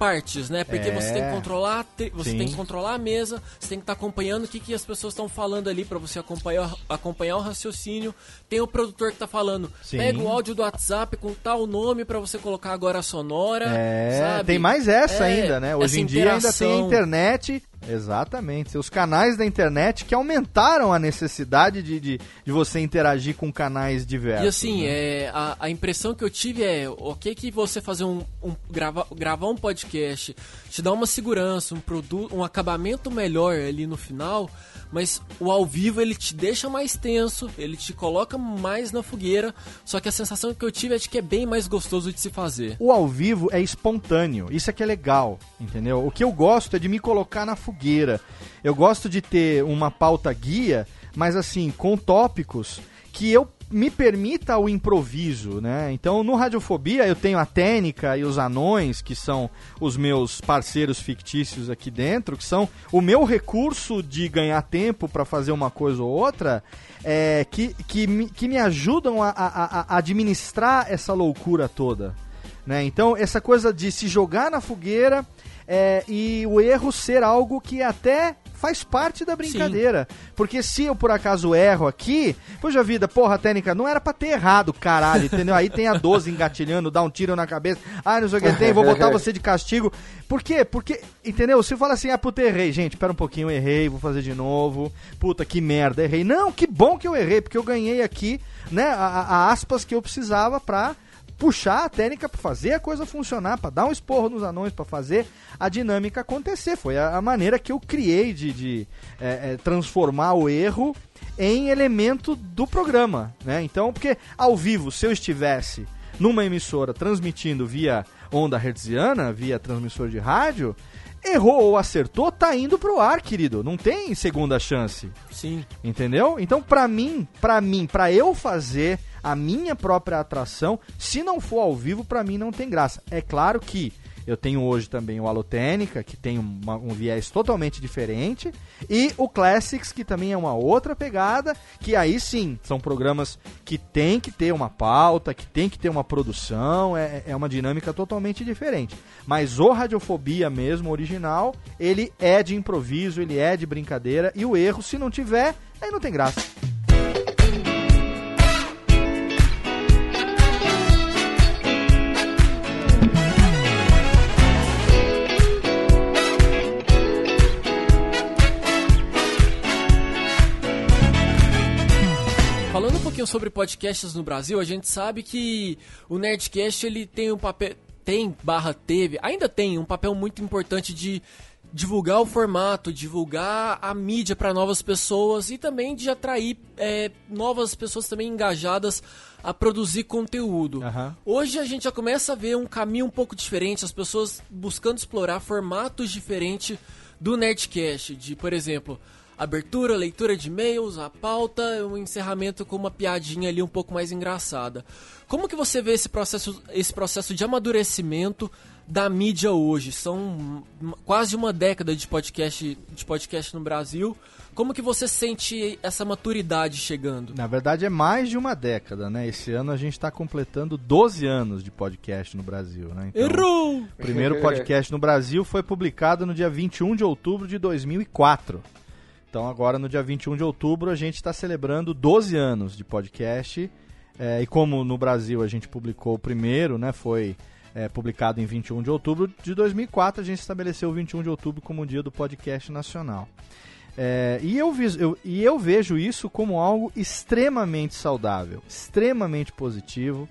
partes, né? Porque É. você tem que controlar, te- você Sim. tem que controlar a mesa, você tem que estar acompanhando o que, que as pessoas estão falando ali pra você acompanhar, acompanhar o raciocínio. Tem o produtor que tá falando, Sim. pega o áudio do WhatsApp com tal nome pra você colocar agora a sonora. É, sabe? tem mais essa É, ainda, né? Hoje essa em dia ainda tem a internet. Exatamente. Os canais da internet que aumentaram a necessidade de, de, de você interagir com canais diversos. E assim, né? é, a, a impressão que eu tive é, ok que você fazer um, um grava, gravar um podcast te dá uma segurança, um produto, um acabamento melhor ali no final, mas o ao vivo ele te deixa mais tenso, ele te coloca mais na fogueira, só que a sensação que eu tive é de que é bem mais gostoso de se fazer. O ao vivo é espontâneo, isso é que é legal, entendeu? O que eu gosto é de me colocar na fogueira. Eu gosto de ter uma pauta guia, mas assim, com tópicos que eu me permita o improviso, né? Então, no Radiofobia eu tenho a Técnica e os Anões, que são os meus parceiros fictícios aqui dentro, que são o meu recurso de ganhar tempo para fazer uma coisa ou outra, é, que, que, me, que me ajudam a, a- a administrar essa loucura toda. Né? Então, essa coisa de se jogar na fogueira é, e o erro ser algo que até faz parte da brincadeira. Porque se eu por acaso erro aqui, poxa vida, porra, técnica, não era pra ter errado, caralho, entendeu? Aí tem a 12 engatilhando, dá um tiro na cabeça, ah, não sei o que tem, vou botar você de castigo. Por quê? Porque, entendeu? Se fala assim, ah, puta, errei, gente, pera um pouquinho, errei, vou fazer de novo, puta, que merda, errei. Não, que bom que eu errei, porque eu ganhei aqui, né, a- a aspas que eu precisava pra puxar a técnica para fazer a coisa funcionar, para dar um esporro nos anões, para fazer a dinâmica acontecer. Foi a, a maneira que eu criei de, de, é, é, transformar o erro em elemento do programa, né? Então, porque ao vivo, se eu estivesse numa emissora transmitindo via onda hertziana, via transmissor de rádio, errou ou acertou, tá indo pro ar, querido. Não tem segunda chance. Sim. Entendeu? Então, pra mim, pra mim, pra eu fazer a minha própria atração, se não for ao vivo, pra mim não tem graça. É claro que eu tenho hoje também o Alotênica, que tem uma- um viés totalmente diferente, e o Classics, que também é uma outra pegada, que aí sim, são programas que tem que ter uma pauta, que tem que ter uma produção, é, é uma dinâmica totalmente diferente. Mas o Radiofobia mesmo, original, ele é de improviso, ele é de brincadeira, e o erro, se não tiver, aí não tem graça. Pouquinho sobre podcasts no Brasil, a gente sabe que o Nerdcast ele tem um papel, tem barra teve, ainda tem um papel muito importante de divulgar o formato, divulgar a mídia para novas pessoas e também de atrair é, novas pessoas também engajadas a produzir conteúdo. Aham. Hoje a gente já começa a ver um caminho um pouco diferente, as pessoas buscando explorar formatos diferentes do Nerdcast, de, por exemplo, abertura, leitura de e-mails, a pauta, um encerramento com uma piadinha ali um pouco mais engraçada. Como que você vê esse processo, esse processo de amadurecimento da mídia hoje? São quase uma década de podcast, de podcast no Brasil. Como que você sente essa maturidade chegando? Na verdade, é mais de uma década, né? Esse ano a gente está completando 12 anos de podcast no Brasil, né? Então, Errou! O primeiro podcast no Brasil foi publicado no dia 21 de outubro de 2004. Então, agora no dia 21 de outubro, a gente está celebrando 12 anos de podcast. É, e como no Brasil a gente publicou o primeiro, né? Foi é, publicado em 21 de outubro de 2004, a gente estabeleceu o 21 de outubro como o dia do podcast nacional. É, e, eu, eu- e eu vejo isso como algo extremamente saudável, extremamente positivo.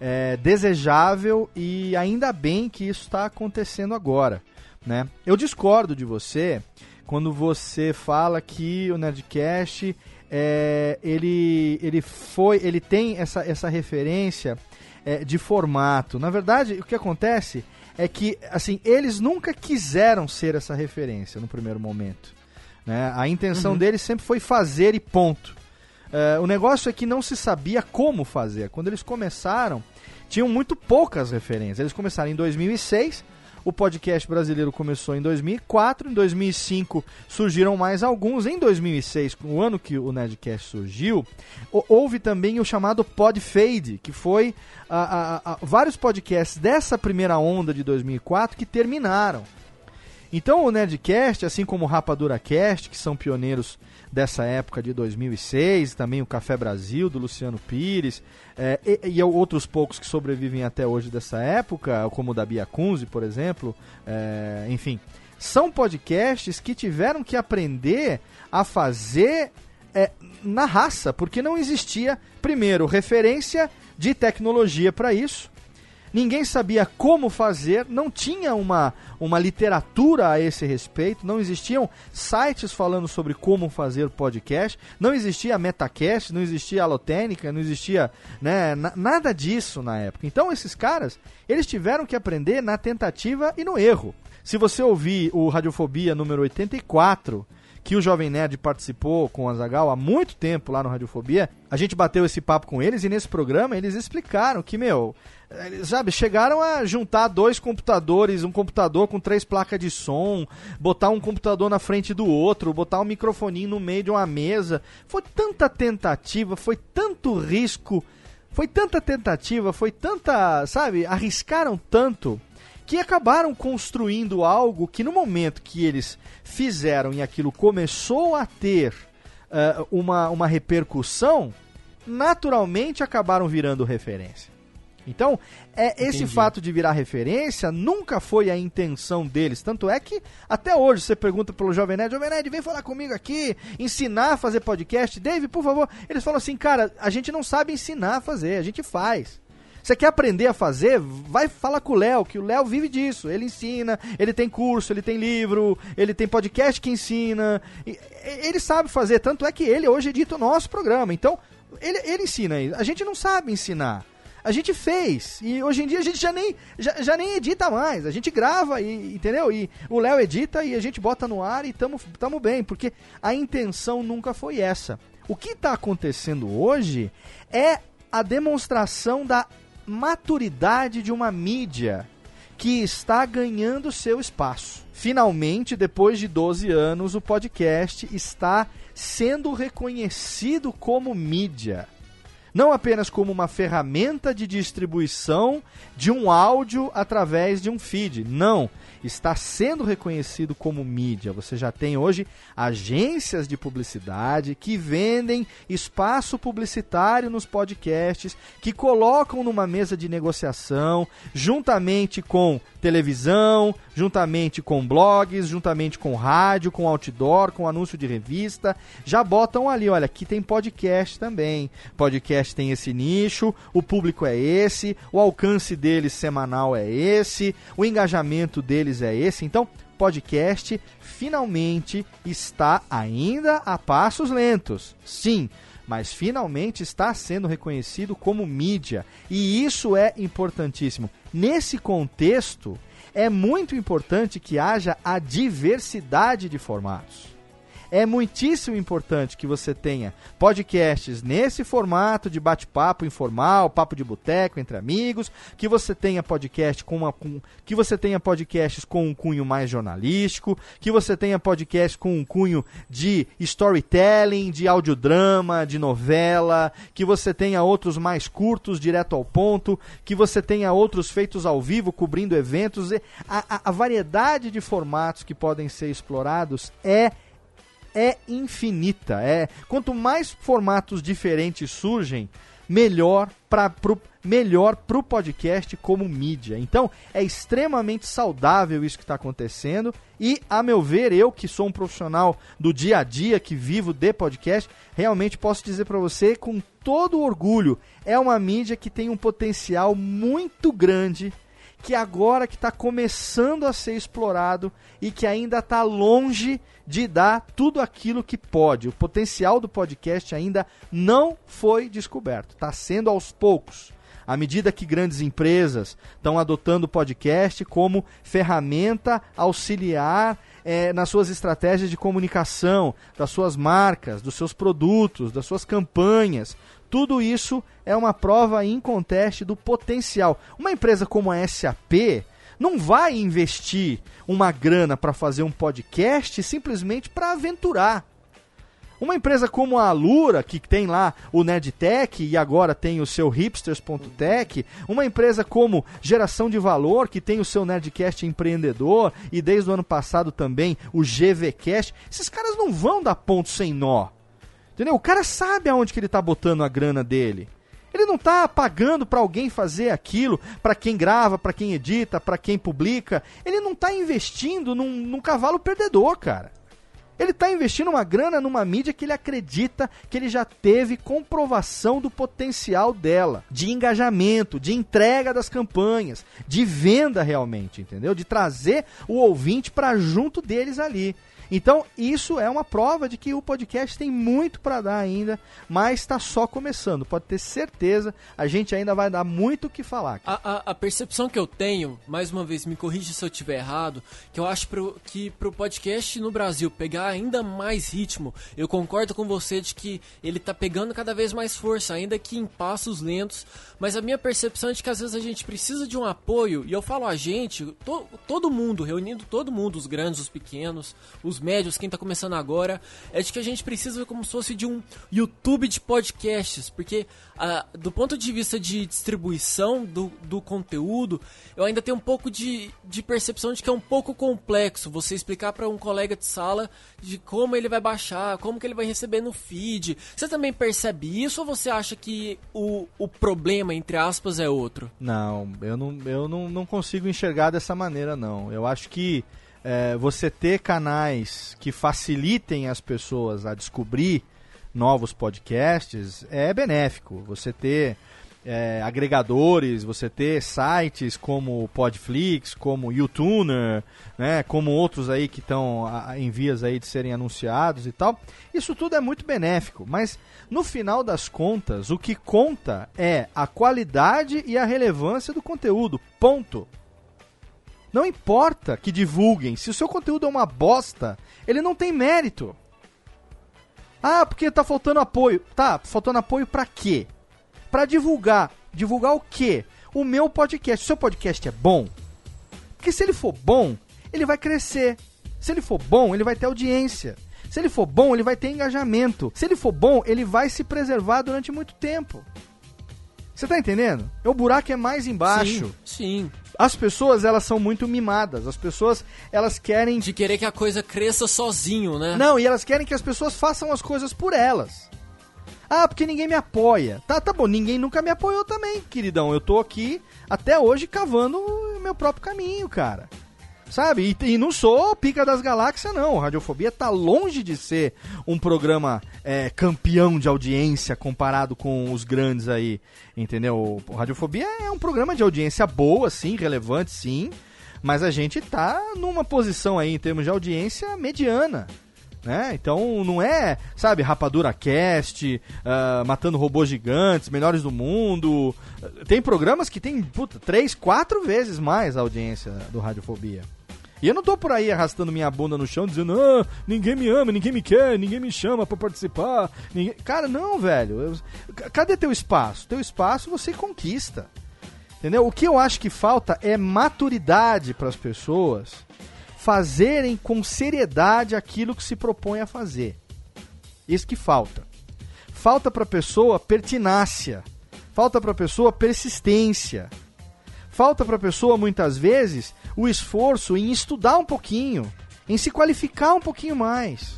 é, desejável e ainda bem que isso está acontecendo agora. Né? Eu discordo de você quando você fala que o Nerdcast é, ele, ele foi, ele tem essa, essa referência é, de formato. Na verdade, o que acontece é que assim eles nunca quiseram ser essa referência no primeiro momento. Né? A intenção uhum. deles sempre foi fazer e ponto. É, o negócio é que não se sabia como fazer. Quando eles começaram, tinham muito poucas referências. Eles começaram em 2006 o podcast brasileiro começou em 2004, em 2005 surgiram mais alguns. Em 2006, o ano que o Nerdcast surgiu, houve também o chamado Podfade, que foi a, a, a, vários podcasts dessa primeira onda de 2004 que terminaram. Então o Nerdcast, assim como o Rapadura Cast, que são pioneiros dessa época de 2006, também o Café Brasil do Luciano Pires, é, e, e, outros poucos que sobrevivem até hoje dessa época, como o da Bia Kunze, por exemplo, é, enfim, são podcasts que tiveram que aprender a fazer é, na raça, porque não existia, primeiro, referência de tecnologia para isso, ninguém sabia como fazer, não tinha uma, uma literatura a esse respeito, não existiam sites falando sobre como fazer podcast, não existia Metacast, não existia Alotênica, não existia né, nada disso na época. Então esses caras, eles tiveram que aprender na tentativa e no erro. Se você ouvir o Radiofobia número 84, que o Jovem Nerd participou com o Azagal há muito tempo lá no Radiofobia. A gente bateu esse papo com eles e nesse programa eles explicaram que, meu, sabe, chegaram a juntar dois computadores, um computador com três placas de som, botar um computador na frente do outro, botar um microfoninho no meio de uma mesa. Foi tanta tentativa, foi tanto risco, foi tanta tentativa, foi tanta, sabe, arriscaram tanto que acabaram construindo algo que no momento que eles fizeram e aquilo começou a ter uh, uma, uma repercussão, naturalmente acabaram virando referência. Então, é esse fato de virar referência nunca foi a intenção deles. Tanto é que até hoje você pergunta pelo Jovem Nerd, Jovem Nerd, vem falar comigo aqui, ensinar a fazer podcast. Dave, por favor. Eles falam assim, cara, a gente não sabe ensinar a fazer, a gente faz. Você quer aprender a fazer? Vai falar com o Léo, que o Léo vive disso. Ele ensina, ele tem curso, ele tem livro, ele tem podcast que ensina. Ele sabe fazer, tanto é que ele hoje edita o nosso programa. Então, ele, ele ensina. A gente não sabe ensinar. A gente fez. E hoje em dia a gente já nem, já, já nem edita mais. A gente grava, e, entendeu? E o Léo edita e a gente bota no ar e tamo, tamo bem. Porque a intenção nunca foi essa. O que está acontecendo hoje é a demonstração da maturidade de uma mídia que está ganhando seu espaço. Finalmente, depois de 12 anos, o podcast está sendo reconhecido como mídia. Não apenas como uma ferramenta de distribuição de um áudio através de um feed. Não está sendo reconhecido como mídia. Você já tem hoje agências de publicidade que vendem espaço publicitário nos podcasts, que colocam numa mesa de negociação, juntamente com televisão, juntamente com blogs, juntamente com rádio, com outdoor, com anúncio de revista, já botam ali, olha, aqui tem podcast também. Podcast tem esse nicho, o público é esse, o alcance deles semanal é esse, o engajamento deles é esse. Então, podcast finalmente está ainda a passos lentos. Sim, mas finalmente está sendo reconhecido como mídia. E isso é importantíssimo. Nesse contexto, é muito importante que haja a diversidade de formatos é muitíssimo importante que você tenha podcasts nesse formato de bate-papo informal, papo de boteco entre amigos, que você tenha podcast com uma com, que você tenha podcasts com um cunho mais jornalístico, que você tenha podcast com um cunho de storytelling, de audiodrama, de novela, que você tenha outros mais curtos, direto ao ponto, que você tenha outros feitos ao vivo, cobrindo eventos. A, a, a variedade de formatos que podem ser explorados é é infinita. É quanto mais formatos diferentes surgem, melhor para melhor pro podcast como mídia. Então, é extremamente saudável isso que está acontecendo e, a meu ver, eu que sou um profissional do dia a dia, que vivo de podcast, realmente posso dizer para você com todo orgulho, é uma mídia que tem um potencial muito grande que agora que está começando a ser explorado e que ainda está longe de dar tudo aquilo que pode. O potencial do podcast ainda não foi descoberto, está sendo aos poucos. À medida que grandes empresas estão adotando o podcast como ferramenta auxiliar é, nas suas estratégias de comunicação, das suas marcas, dos seus produtos, das suas campanhas, tudo isso é uma prova inconteste do potencial. Uma empresa como a SAP não vai investir uma grana para fazer um podcast simplesmente para aventurar. Uma empresa como a Alura, que tem lá o Nedtech e agora tem o seu hipsters.tech, uma empresa como Geração de Valor, que tem o seu Nerdcast empreendedor e desde o ano passado também o GVcast, esses caras não vão dar ponto sem nó. Entendeu? O cara sabe aonde que ele tá botando a grana dele. Ele não tá pagando para alguém fazer aquilo, para quem grava, para quem edita, para quem publica. Ele não tá investindo num, num cavalo perdedor, cara. Ele está investindo uma grana numa mídia que ele acredita que ele já teve comprovação do potencial dela, de engajamento, de entrega das campanhas, de venda realmente, entendeu? De trazer o ouvinte para junto deles ali. Então, isso é uma prova de que o podcast tem muito para dar ainda, mas está só começando. Pode ter certeza, a gente ainda vai dar muito o que falar. A, a, a, percepção que eu tenho, mais uma vez, me corrija se eu estiver errado, que eu acho pro, que pro podcast no Brasil pegar ainda mais ritmo, eu concordo com você de que ele tá pegando cada vez mais força, ainda que em passos lentos, mas a minha percepção é de que às vezes a gente precisa de um apoio, e eu falo a gente, to, todo mundo, reunindo todo mundo, os grandes, os pequenos, os médios, quem está começando agora, é de que a gente precisa como se fosse de um YouTube de podcasts, porque ah, do ponto de vista de distribuição do, do conteúdo, eu ainda tenho um pouco de, de percepção de que é um pouco complexo você explicar para um colega de sala de como ele vai baixar, como que ele vai receber no feed. Você também percebe isso ou você acha que o, o problema, entre aspas, é outro? Não, eu não, eu não, não consigo enxergar dessa maneira, não. Eu acho que é, você ter canais que facilitem as pessoas a descobrir novos podcasts é benéfico. Você ter é, agregadores, você ter sites como Podflix, como YouTuner, né, como outros aí que estão em vias aí de serem anunciados e tal. Isso tudo é muito benéfico, mas no final das contas, o que conta é a qualidade e a relevância do conteúdo. Ponto. Não importa que divulguem, se o seu conteúdo é uma bosta, ele não tem mérito. Ah, porque tá faltando apoio. Tá, faltando apoio para quê? Para divulgar. Divulgar o quê? O meu podcast. O seu podcast é bom? Porque se ele for bom, ele vai crescer. Se ele for bom, ele vai ter audiência. Se ele for bom, ele vai ter engajamento. Se ele for bom, ele vai se preservar durante muito tempo. Você tá entendendo? O buraco é mais embaixo. Sim, sim. As pessoas, elas são muito mimadas. As pessoas, elas querem. De querer que a coisa cresça sozinho, né? Não, e elas querem que as pessoas façam as coisas por elas. Ah, porque ninguém me apoia. Tá, tá bom, ninguém nunca me apoiou também, queridão. Eu tô aqui até hoje cavando o meu próprio caminho, cara. Sabe? E, e, não sou pica das galáxias, não. Radiofobia tá longe de ser um programa é, campeão de audiência comparado com os grandes aí. Entendeu? Radiofobia é um programa de audiência boa, sim, relevante, sim. Mas a gente tá numa posição aí, em termos de audiência, mediana. Né? Então não é, sabe, Rapadura Cast, uh, Matando Robôs Gigantes, Melhores do Mundo. Tem programas que tem, puta, três, quatro vezes mais a audiência do Radiofobia. E eu não tô por aí arrastando minha bunda no chão dizendo, ah, ninguém me ama, ninguém me quer, ninguém me chama para participar. Ninguém... Cara, não, velho. Eu... Cadê teu espaço? Teu espaço você conquista. Entendeu? O que eu acho que falta é maturidade para as pessoas fazerem com seriedade aquilo que se propõe a fazer. Isso que falta. Falta para a pessoa pertinácia. Falta para a pessoa persistência. Falta para a pessoa muitas vezes o esforço em estudar um pouquinho, em se qualificar um pouquinho mais.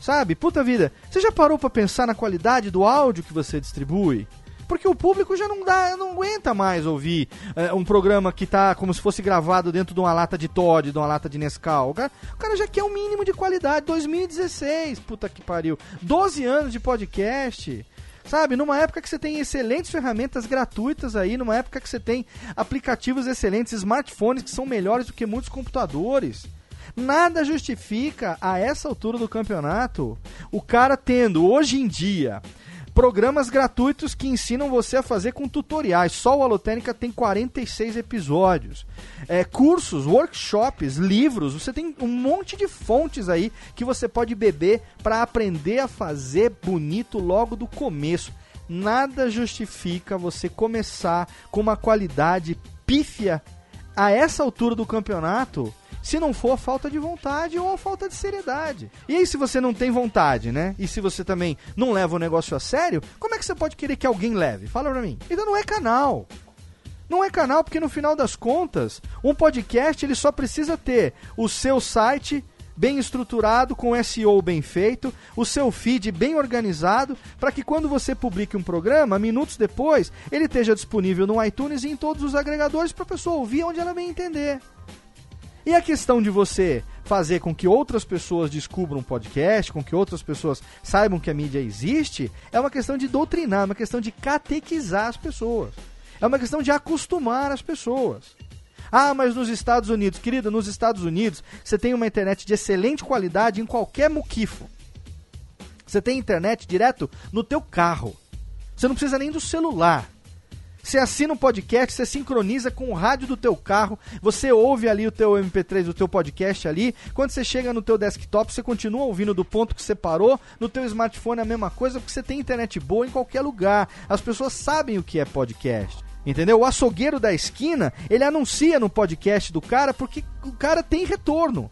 Sabe? Puta vida, você já parou para pensar na qualidade do áudio que você distribui? Porque o público já não dá, não aguenta mais ouvir é, um programa que tá como se fosse gravado dentro de uma lata de Todd, de uma lata de Nescau. O cara, o cara já quer um mínimo de qualidade. 2016, puta que pariu. 12 anos de podcast. Sabe, numa época que você tem excelentes ferramentas gratuitas aí, numa época que você tem aplicativos excelentes, smartphones que são melhores do que muitos computadores. Nada justifica, a essa altura do campeonato, o cara tendo, hoje em dia, programas gratuitos que ensinam você a fazer com tutoriais. Só o Alotênica tem 46 episódios. É, cursos, workshops, livros, você tem um monte de fontes aí que você pode beber para aprender a fazer bonito logo do começo. Nada justifica você começar com uma qualidade pífia a essa altura do campeonato se não for falta de vontade ou falta de seriedade. E aí, se você não tem vontade, né? E se você também não leva o negócio a sério, como é que você pode querer que alguém leve? Fala pra mim. Então não é canal. Não é canal porque no final das contas, um podcast ele só precisa ter o seu site bem estruturado, com SEO bem feito, o seu feed bem organizado, para que quando você publique um programa, minutos depois, ele esteja disponível no iTunes e em todos os agregadores para a pessoa ouvir onde ela bem entender. E a questão de você fazer com que outras pessoas descubram um podcast, com que outras pessoas saibam que a mídia existe, é uma questão de doutrinar, é uma questão de catequizar as pessoas. É uma questão de acostumar as pessoas. Ah, mas nos Estados Unidos, querido, nos Estados Unidos você tem uma internet de excelente qualidade em qualquer muquifo. Você tem internet direto no teu carro. Você não precisa nem do celular. Você assina um podcast, você sincroniza com o rádio do teu carro, você ouve ali o teu MP3, o teu podcast ali. Quando você chega no teu desktop, você continua ouvindo do ponto que você parou. No teu smartphone é a mesma coisa, porque você tem internet boa em qualquer lugar. As pessoas sabem o que é podcast. Entendeu? O açougueiro da esquina, ele anuncia no podcast do cara porque o cara tem retorno.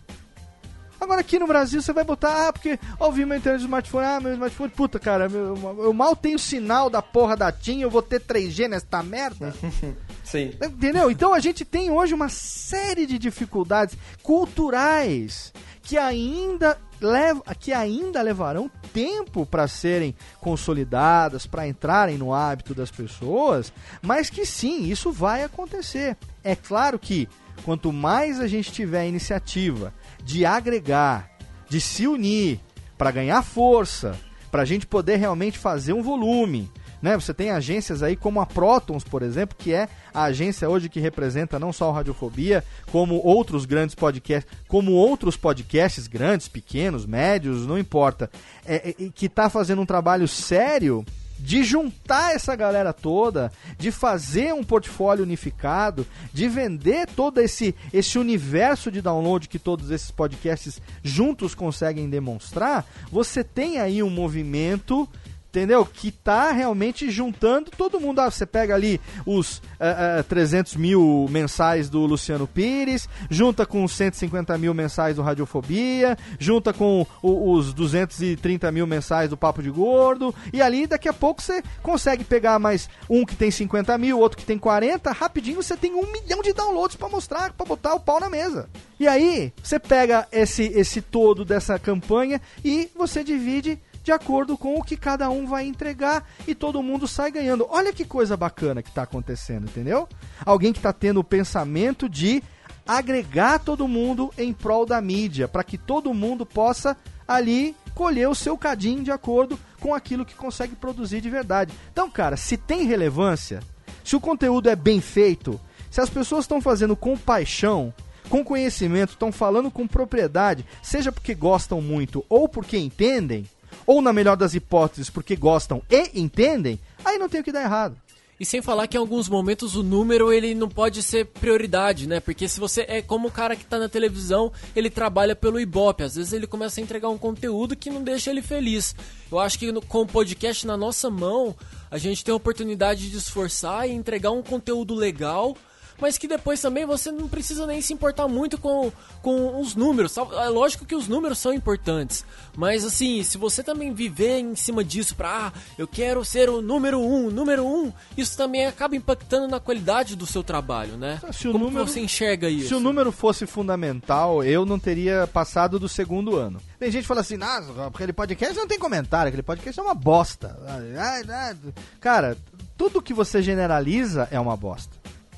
Agora aqui no Brasil você vai botar, ah, porque ouvi meu internet do smartphone, ah, meu smartphone, puta, cara, meu, eu mal tenho sinal da porra da TIM, eu vou ter 3G nesta merda. Sim. Entendeu? Então a gente tem hoje uma série de dificuldades culturais que ainda leva, que ainda levarão tempo para serem consolidadas, para entrarem no hábito das pessoas, mas que sim, isso vai acontecer. É claro que quanto mais a gente tiver iniciativa de agregar, de se unir para ganhar força, para a gente poder realmente fazer um volume. Né? Você tem agências aí como a Protons, por exemplo, que é a agência hoje que representa não só o Radiofobia, como outros grandes podcasts, como outros podcasts grandes, pequenos, médios, não importa, é, é, que está fazendo um trabalho sério de juntar essa galera toda, de fazer um portfólio unificado, de vender todo esse, esse universo de download que todos esses podcasts juntos conseguem demonstrar, você tem aí um movimento entendeu? Que tá realmente juntando todo mundo. Ah, você pega ali os uh, uh, 300 mil mensais do Luciano Pires, junta com os 150 mil mensais do Radiofobia, junta com o, os 230 mil mensais do Papo de Gordo, e ali daqui a pouco você consegue pegar mais um que tem 50 mil, outro que tem 40, rapidinho você tem um milhão de downloads para mostrar, para botar o pau na mesa. E aí, você pega esse, esse todo dessa campanha e você divide de acordo com o que cada um vai entregar e todo mundo sai ganhando. Olha que coisa bacana que está acontecendo, entendeu? Alguém que está tendo o pensamento de agregar todo mundo em prol da mídia, para que todo mundo possa ali colher o seu cadinho de acordo com aquilo que consegue produzir de verdade. Então, cara, se tem relevância, se o conteúdo é bem feito, se as pessoas estão fazendo com paixão, com conhecimento, estão falando com propriedade, seja porque gostam muito ou porque entendem, ou na melhor das hipóteses, porque gostam e entendem, aí não tem o que dar errado. E sem falar que em alguns momentos o número ele não pode ser prioridade, né? Porque se você é como o cara que tá na televisão, ele trabalha pelo Ibope, às vezes ele começa a entregar um conteúdo que não deixa ele feliz. Eu acho que com o podcast na nossa mão, a gente tem a oportunidade de esforçar e entregar um conteúdo legal mas que depois também você não precisa nem se importar muito com, com os números. É lógico que os números são importantes, mas assim, se você também viver em cima disso pra, ah, eu quero ser o número um, número um, isso também acaba impactando na qualidade do seu trabalho, né? Se o Como número, você enxerga isso? Se o número fosse fundamental, eu não teria passado do segundo ano. Tem gente que fala assim, ah, aquele podcast não tem comentário, aquele podcast é uma bosta. Cara, tudo que você generaliza é uma bosta.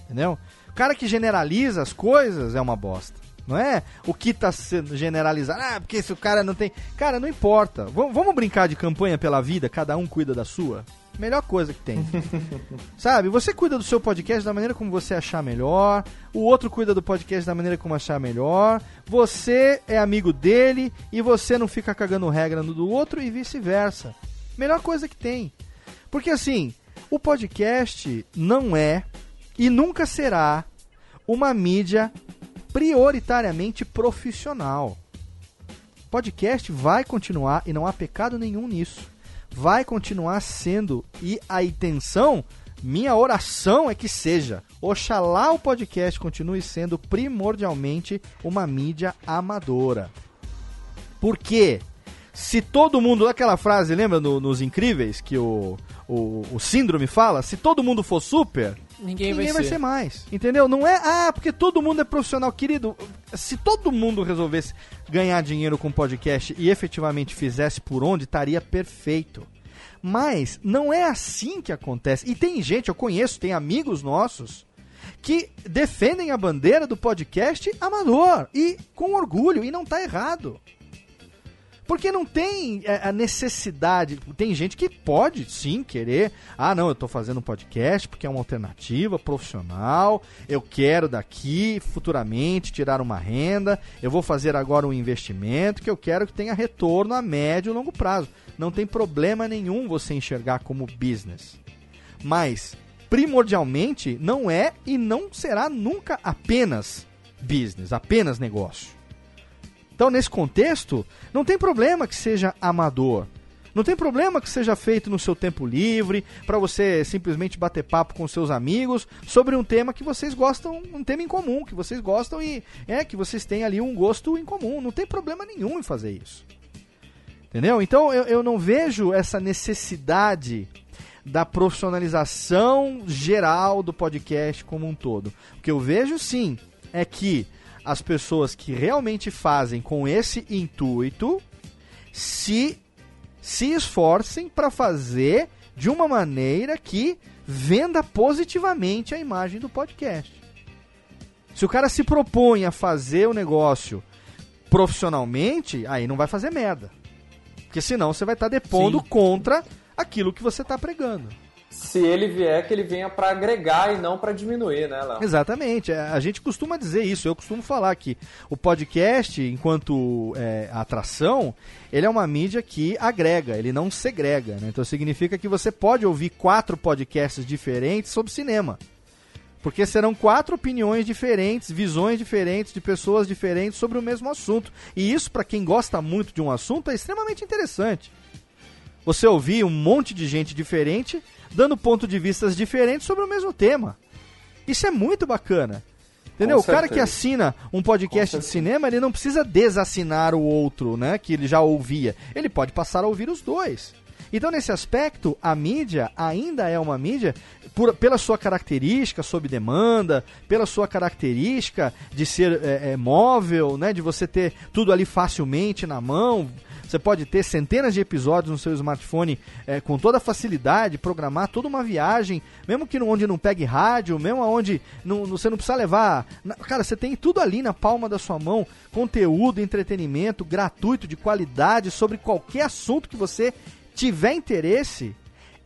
Entendeu? O cara que generaliza as coisas é uma bosta. Não é o que está sendo generalizado. Ah, porque se o cara não tem. Cara, não importa. V vamos brincar de campanha pela vida, cada um cuida da sua? Melhor coisa que tem. Sabe? Você cuida do seu podcast da maneira como você achar melhor. O outro cuida do podcast da maneira como achar melhor. Você é amigo dele e você não fica cagando regra no do outro e vice-versa. Melhor coisa que tem. Porque assim, o podcast não é e nunca será uma mídia prioritariamente profissional. Podcast vai continuar e não há pecado nenhum nisso. Vai continuar sendo e a intenção, minha oração é que seja. Oxalá o podcast continue sendo primordialmente uma mídia amadora. Por quê? Se todo mundo. Aquela frase, lembra no, nos Incríveis que o, o, o Síndrome fala? Se todo mundo for super, Ninguém, ninguém vai, vai ser. ser mais. Entendeu? Não é, ah, porque todo mundo é profissional. Querido, se todo mundo resolvesse ganhar dinheiro com podcast e efetivamente fizesse por onde, estaria perfeito. Mas não é assim que acontece. E tem gente, eu conheço, tem amigos nossos que defendem a bandeira do podcast amador e com orgulho, e não tá errado. Porque não tem é, a necessidade. Tem gente que pode sim querer. Ah, não, eu tô fazendo um podcast porque é uma alternativa profissional. Eu quero daqui futuramente tirar uma renda. Eu vou fazer agora um investimento que eu quero que tenha retorno a médio e longo prazo. Não tem problema nenhum você enxergar como business. Mas, primordialmente, não é e não será nunca apenas business, apenas negócio. Então, nesse contexto, não tem problema que seja amador. Não tem problema que seja feito no seu tempo livre, para você simplesmente bater papo com seus amigos sobre um tema que vocês gostam, um tema em comum, que vocês gostam e é que vocês têm ali um gosto em comum. Não tem problema nenhum em fazer isso. Entendeu? Então eu, eu não vejo essa necessidade da profissionalização geral do podcast como um todo. O que eu vejo sim é que as pessoas que realmente fazem com esse intuito se se esforcem para fazer de uma maneira que venda positivamente a imagem do podcast. Se o cara se propõe a fazer o negócio profissionalmente, aí não vai fazer merda. Porque senão você vai estar depondo Sim. contra aquilo que você está pregando. Se ele vier, que ele venha pra agregar e não pra diminuir, né, Léo? Exatamente. É, A gente costuma dizer isso. Eu costumo falar que o podcast, enquanto é, atração, ele é uma mídia que agrega, ele não segrega. Né? Então significa que você pode ouvir quatro podcasts diferentes sobre cinema. Porque serão quatro opiniões diferentes, visões diferentes de pessoas diferentes sobre o mesmo assunto. E isso, para quem gosta muito de um assunto, é extremamente interessante. Você ouvir um monte de gente diferente dando ponto de vistas diferentes sobre o mesmo tema. Isso é muito bacana. Entendeu? O cara que assina um podcast de cinema, ele não precisa desassinar o outro, né? Que ele já ouvia. Ele pode passar a ouvir os dois. Então, nesse aspecto, a mídia ainda é uma mídia por- pela sua característica sob demanda, pela sua característica de ser é, é, móvel, né? De você ter tudo ali facilmente na mão. Você pode ter centenas de episódios no seu smartphone é, com toda facilidade, programar toda uma viagem, mesmo que onde não pegue rádio, mesmo onde não, você não precisa levar. Cara, você tem tudo ali na palma da sua mão: conteúdo, entretenimento gratuito, de qualidade, sobre qualquer assunto que você tiver interesse.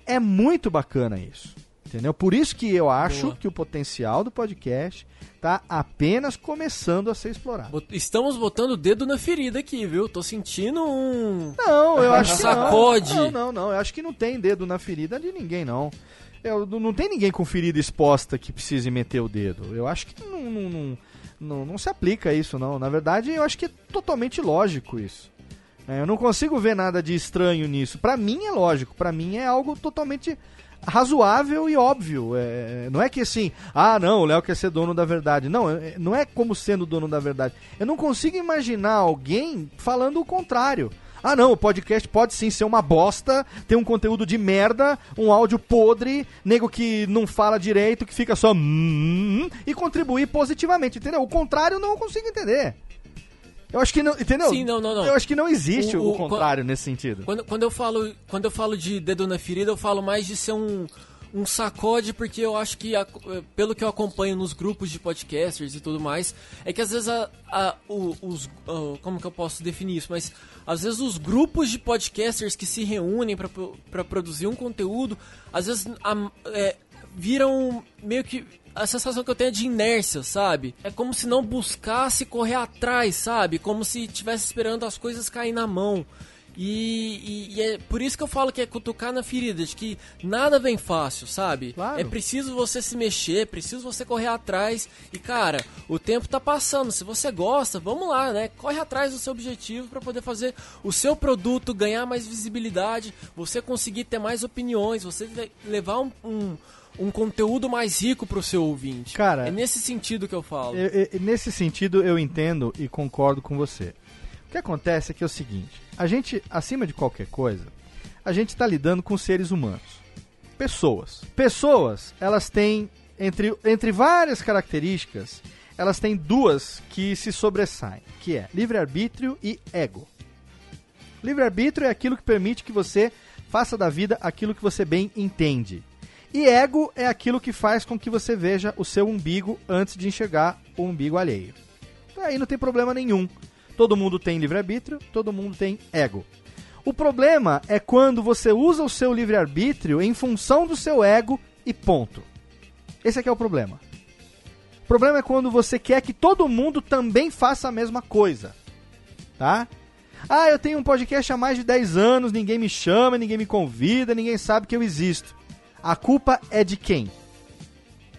É muito bacana isso. Entendeu? Por isso que eu acho Boa. que o potencial do podcast está apenas começando a ser explorado. Estamos botando o dedo na ferida aqui, viu? Tô sentindo um. Não, eu acho que Sacode. não. Não, não, não. Eu acho que não tem dedo na ferida de ninguém, não. Eu, não tem ninguém com ferida exposta que precise meter o dedo. Eu acho que não, não, não, não, não se aplica isso, não. Na verdade, eu acho que é totalmente lógico isso. É, eu não consigo ver nada de estranho nisso. Pra mim é lógico. Pra mim é algo totalmente razoável e óbvio. É, não é que assim, ah, não, o Léo quer ser dono da verdade. Não, é- não é como sendo dono da verdade. Eu não consigo imaginar alguém falando o contrário. Ah, não, o podcast pode sim ser uma bosta, ter um conteúdo de merda, um áudio podre, nego que não fala direito, que fica só hum, e contribuir positivamente, entendeu? O contrário eu não consigo entender. Eu acho que não, entendeu? Sim, não, não, não. Eu acho que não existe o, O- o- contrário nesse sentido. Quando, quando, eu falo, quando eu falo de dedo na ferida, eu falo mais de ser um, um sacode, porque eu acho que, a- pelo que eu acompanho nos grupos de podcasters e tudo mais, é que às vezes a, a- o- os. ah, como que eu posso definir isso? Mas às vezes os grupos de podcasters que se reúnem pra produzir um conteúdo, às vezes a- é, viram meio que. A sensação que eu tenho é de inércia, sabe? É como se não buscasse correr atrás, sabe? Como se estivesse esperando as coisas cair na mão. E, e- e é por isso que eu falo que é cutucar na ferida, de que nada vem fácil, sabe? Claro. É preciso você se mexer, é preciso você correr atrás. E cara, o tempo tá passando. Se você gosta, vamos lá, né? Corre atrás do seu objetivo para poder fazer o seu produto ganhar mais visibilidade, você conseguir ter mais opiniões, você le- levar um, um, um conteúdo mais rico pro seu ouvinte. Cara, é nesse sentido que eu falo. Eu- eu- nesse sentido, eu entendo e concordo com você. O que acontece é que é o seguinte: a gente, acima de qualquer coisa, a gente está lidando com seres humanos. Pessoas. Pessoas, elas têm, entre, entre várias características, elas têm duas que se sobressaem, que é livre-arbítrio e ego. Livre-arbítrio é aquilo que permite que você faça da vida aquilo que você bem entende. E ego é aquilo que faz com que você veja o seu umbigo antes de enxergar o umbigo alheio. Então, Aí não tem problema nenhum. Todo mundo tem livre-arbítrio, todo mundo tem ego. O problema é quando você usa o seu livre-arbítrio em função do seu ego e ponto. Esse aqui é o problema. O problema é quando você quer que todo mundo também faça a mesma coisa. Tá? Ah, eu tenho um podcast há mais de 10 anos, ninguém me chama, ninguém me convida, ninguém sabe que eu existo. A culpa é de quem?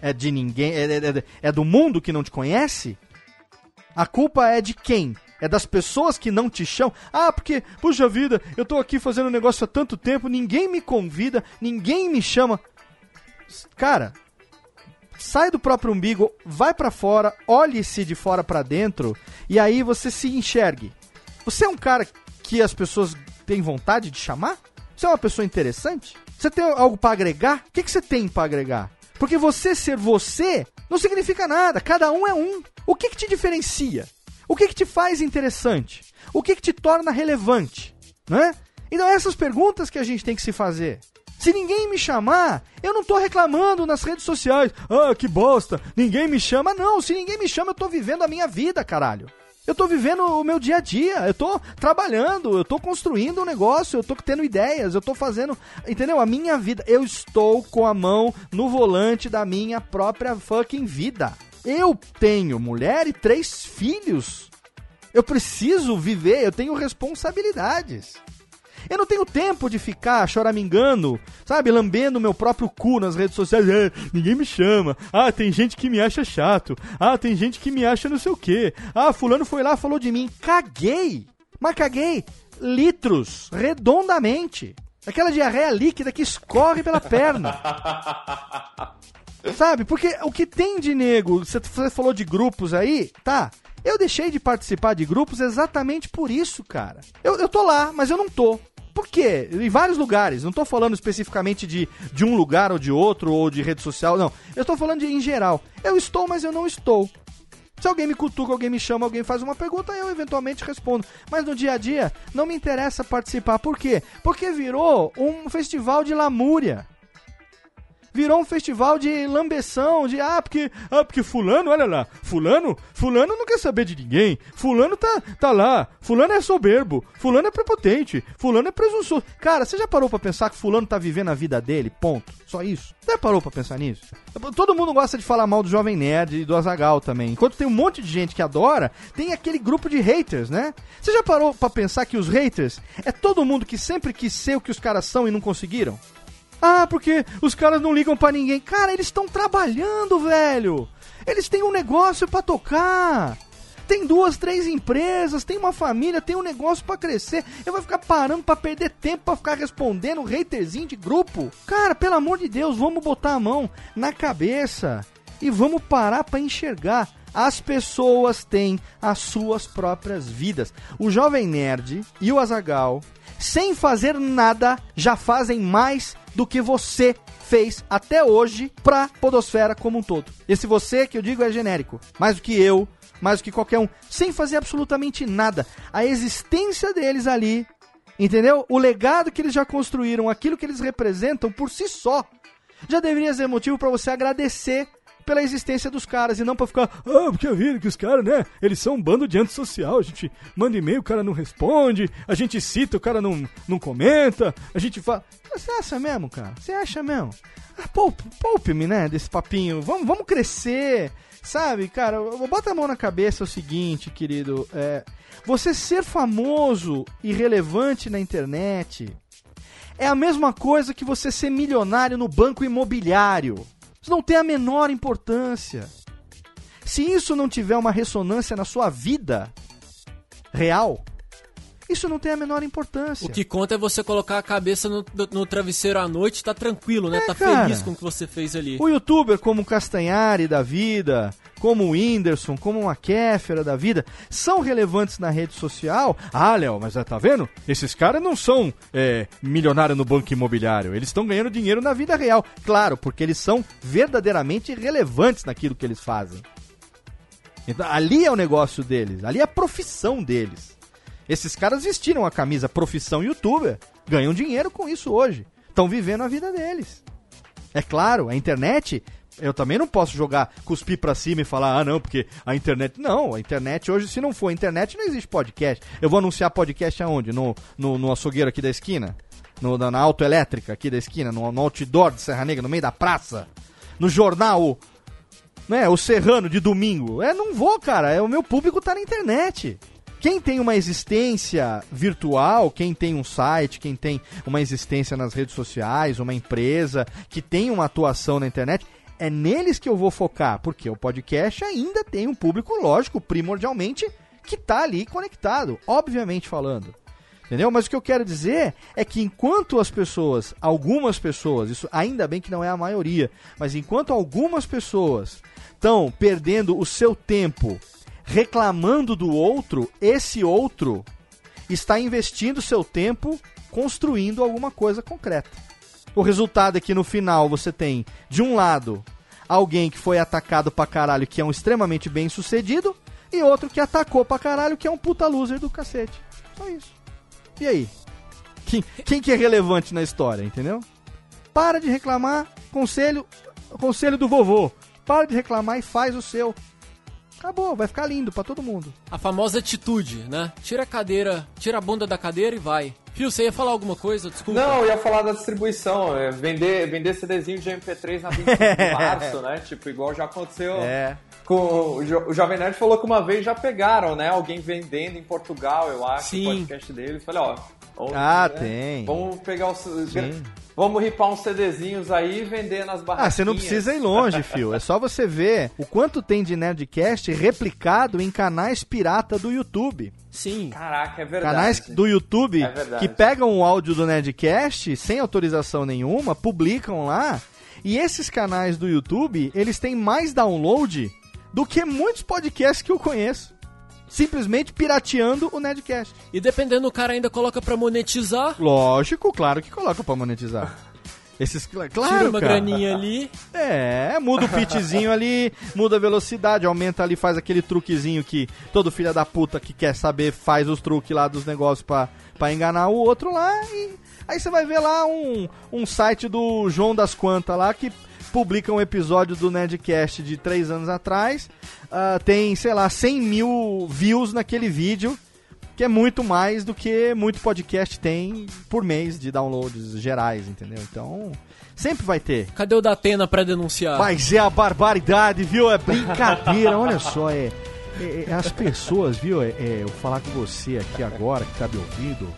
É de ninguém? É, é- é- é do mundo que não te conhece? A culpa é de quem? É das pessoas que não te chamam? Ah, porque, puxa vida, eu tô aqui fazendo negócio há tanto tempo, ninguém me convida, ninguém me chama. Cara, sai do próprio umbigo, vai pra fora, olhe-se de fora pra dentro e aí você se enxergue. Você é um cara que as pessoas têm vontade de chamar? Você é uma pessoa interessante? Você tem algo pra agregar? O que, que você tem pra agregar? Porque você ser você não significa nada. Cada um é um. O que, que te diferencia? O que, que te faz interessante? O que, que te torna relevante? Né? Então, essas perguntas que a gente tem que se fazer. Se ninguém me chamar, eu não tô reclamando nas redes sociais. Ah, que bosta, ninguém me chama. Não, se ninguém me chama, eu tô vivendo a minha vida, caralho. Eu tô vivendo o meu dia a dia, eu tô trabalhando, eu tô construindo um negócio, eu tô tendo ideias, eu tô fazendo, entendeu? A minha vida, eu estou com a mão no volante da minha própria fucking vida. Eu tenho mulher e três filhos. Eu preciso viver, eu tenho responsabilidades. Eu não tenho tempo de ficar choramingando, sabe, lambendo meu próprio cu nas redes sociais. É, ninguém me chama. Ah, tem gente que me acha chato. Ah, tem gente que me acha não sei o quê. Ah, fulano foi lá, falou de mim. Caguei. Mas caguei litros, redondamente. Aquela diarreia líquida que escorre pela perna. Sabe? Porque o que tem de nego, você falou de grupos aí, tá? Eu deixei de participar de grupos exatamente por isso, cara. Eu, eu tô lá, mas eu não tô. Por quê? Em vários lugares. Não tô falando especificamente de, de um lugar ou de outro, ou de rede social, não. Eu tô falando de em geral. Eu estou, mas eu não estou. Se alguém me cutuca, alguém me chama, alguém faz uma pergunta, eu eventualmente respondo. Mas no dia a dia, não me interessa participar. Por quê? Porque virou um festival de lamúria virou um festival de lambeção, de ah, porque, ah, porque fulano, olha lá, fulano, fulano não quer saber de ninguém, fulano tá, tá lá, fulano é soberbo, fulano é prepotente, fulano é presunçoso. Cara, você já parou pra pensar que fulano tá vivendo a vida dele, ponto, só isso? Você já parou pra pensar nisso? Todo mundo gosta de falar mal do Jovem Nerd e do Azagal também, enquanto tem um monte de gente que adora, tem aquele grupo de haters, né? Você já parou pra pensar que os haters é todo mundo que sempre quis ser o que os caras são e não conseguiram? Ah, porque os caras não ligam pra ninguém. Cara, eles estão trabalhando, velho. Eles têm um negócio pra tocar. Tem duas, três empresas, tem uma família, tem um negócio pra crescer. Eu vou ficar parando pra perder tempo pra ficar respondendo haterzinho de grupo? Cara, pelo amor de Deus, vamos botar a mão na cabeça e vamos parar pra enxergar. As pessoas têm as suas próprias vidas. O Jovem Nerd e o Azagal, sem fazer nada, já fazem mais do que você fez até hoje pra podosfera como um todo. Esse você que eu digo é genérico. Mais do que eu, mais do que qualquer um. Sem fazer absolutamente nada. A existência deles ali, entendeu? O legado que eles já construíram, aquilo que eles representam por si só. já deveria ser motivo para você agradecer pela existência dos caras e não pra ficar, ah, porque eu vi que os caras, né, eles são um bando de antissocial, a gente manda e-mail, o cara não responde, a gente cita, o cara não, não comenta, a gente fala. Você acha mesmo, cara? Você acha mesmo? Ah, poupe, poupe-me, né, desse papinho, vamos, vamos crescer, sabe, cara, bota a mão na cabeça é o seguinte, querido, é, você ser famoso e relevante na internet é a mesma coisa que você ser milionário no banco imobiliário. Isso não tem a menor importância. Se isso não tiver uma ressonância na sua vida real, isso não tem a menor importância. O que conta é você colocar a cabeça no, no travesseiro à noite e tá tranquilo, né? É, tá cara. feliz com o que você fez ali. O youtuber como o Castanhari da vida, como o Whindersson, como uma Kéfera da vida, são relevantes na rede social. Ah, Léo, mas tá vendo? Esses caras não são é, milionários no banco imobiliário. Eles estão ganhando dinheiro na vida real. Claro, porque eles são verdadeiramente relevantes naquilo que eles fazem. Então, ali é o negócio deles, ali é a profissão deles. Esses caras vestiram a camisa profissão youtuber, ganham dinheiro com isso hoje. Estão vivendo a vida deles. É claro, a internet, eu também não posso jogar, cuspir pra cima e falar, ah não, porque a internet. Não, a internet hoje, se não for internet, não existe podcast. Eu vou anunciar podcast aonde? No, no, no açougueiro aqui da esquina? No, na, na autoelétrica aqui da esquina? No, no outdoor de Serra Negra, no meio da praça? No jornal, né? O Serrano de domingo. É, não vou, cara. É, o meu público tá na internet. Quem tem uma existência virtual, quem tem um site, quem tem uma existência nas redes sociais, uma empresa que tem uma atuação na internet, é neles que eu vou focar, porque o podcast ainda tem um público, lógico, primordialmente, que tá ali conectado, obviamente falando. Entendeu? Mas o que eu quero dizer é que enquanto as pessoas, algumas pessoas, isso ainda bem que não é a maioria, mas enquanto algumas pessoas estão perdendo o seu tempo reclamando do outro, esse outro está investindo seu tempo construindo alguma coisa concreta. O resultado é que no final você tem, de um lado, alguém que foi atacado pra caralho, que é um extremamente bem sucedido, e outro que atacou pra caralho, que é um puta loser do cacete. Só isso. E aí? Quem, quem que é relevante na história, entendeu? Para de reclamar, conselho, conselho do vovô. Para de reclamar e faz o seu. Acabou, vai ficar lindo pra todo mundo. A famosa atitude, né? Tira a cadeira, tira a bunda da cadeira e vai. Fio, você ia falar alguma coisa? Desculpa. Não, eu ia falar da distribuição, é, vender, vender CDzinho de MP3 na 25 de março, né? Tipo, igual já aconteceu É. com o, Jo- o Jovem Nerd falou que uma vez já pegaram, né? Alguém vendendo em Portugal, eu acho, Sim. o podcast deles. Falei, ó. Ah, né, tem. Vamos pegar os. Sim. Vamos ripar uns CDzinhos aí e vender nas barraquinhas. Ah, você não precisa ir longe, fio. É só você ver o quanto tem de Nerdcast replicado em canais pirata do YouTube. Sim. Caraca, é verdade. Canais do YouTube É que pegam o áudio do Nerdcast sem autorização nenhuma, publicam lá. E esses canais do YouTube, eles têm mais download do que muitos podcasts que eu conheço. Simplesmente pirateando o Nerdcast. E dependendo, o cara ainda coloca pra monetizar. Lógico, claro que coloca pra monetizar. Esses, cl- claro, tira uma cara. graninha ali. É, muda o pitchzinho ali, muda a velocidade, aumenta ali, faz aquele truquezinho que todo filho da puta que quer saber faz os truques lá dos negócios pra, pra enganar o outro lá e aí você vai ver lá um, um site do João das Quantas lá que publica um episódio do Nerdcast de três anos atrás, ah, tem, sei lá, 100 mil views naquele vídeo, que é muito mais do que muito podcast tem por mês de downloads gerais, entendeu? Então, sempre vai ter. Cadê o Datena pra denunciar? Mas é a barbaridade, viu? É brincadeira, olha só, é, é- é as pessoas, viu? É, é, eu falar com você aqui agora, que tá me ouvindo,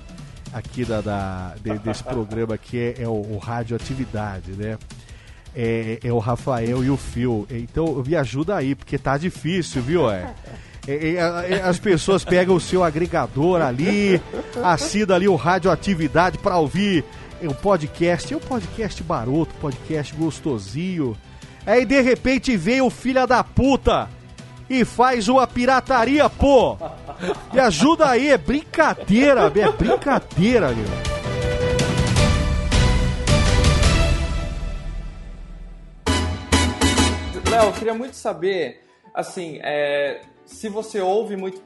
aqui da, da- de- desse programa aqui, é, é o, o Radioatividade, né? É, é o Rafael e o Phil. Então, me ajuda aí, porque tá difícil, viu? É. É, é, é, as pessoas pegam o seu agregador ali, assina ali o Radioatividade pra ouvir o podcast. É um podcast baroto, podcast gostosinho. Aí de repente vem o filho da puta e faz uma pirataria, pô! Me ajuda aí, é brincadeira, é brincadeira, meu. Léo, queria muito saber, assim, é, se você ouve muito,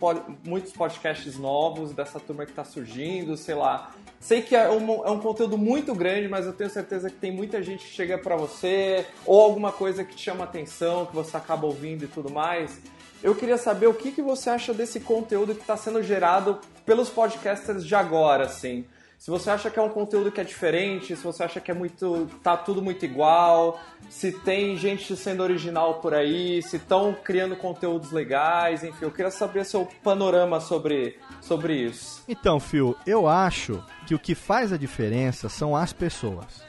muitos podcasts novos dessa turma que está surgindo, sei lá. Sei que é um, é um, conteúdo muito grande, mas eu tenho certeza que tem muita gente que chega para você, ou alguma coisa que te chama atenção, que você acaba ouvindo e tudo mais. Eu queria saber o que, que você acha desse conteúdo que está sendo gerado pelos podcasters de agora, assim. Se você acha que é um conteúdo que é diferente, se você acha que é muito. tá tudo muito igual, se tem gente sendo original por aí, se estão criando conteúdos legais, enfim, eu queria saber seu panorama sobre, sobre isso. Então, Phil, eu acho que o que faz a diferença são as pessoas.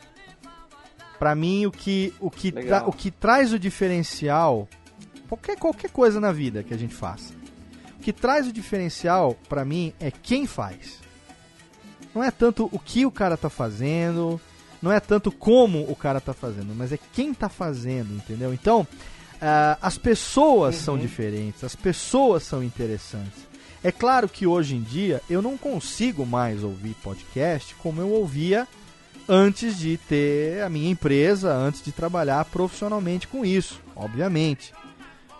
Para mim, o que, o, que tra, o que traz o diferencial, qualquer, qualquer coisa na vida que a gente faça, o que traz o diferencial, para mim, é quem faz não é tanto o que o cara tá fazendo, não é tanto como o cara tá fazendo, mas é quem tá fazendo, entendeu? Então, uh, as pessoas uhum. são diferentes, as pessoas são interessantes. É claro que hoje em dia eu não consigo mais ouvir podcast como eu ouvia antes de ter a minha empresa, antes de trabalhar profissionalmente com isso, obviamente.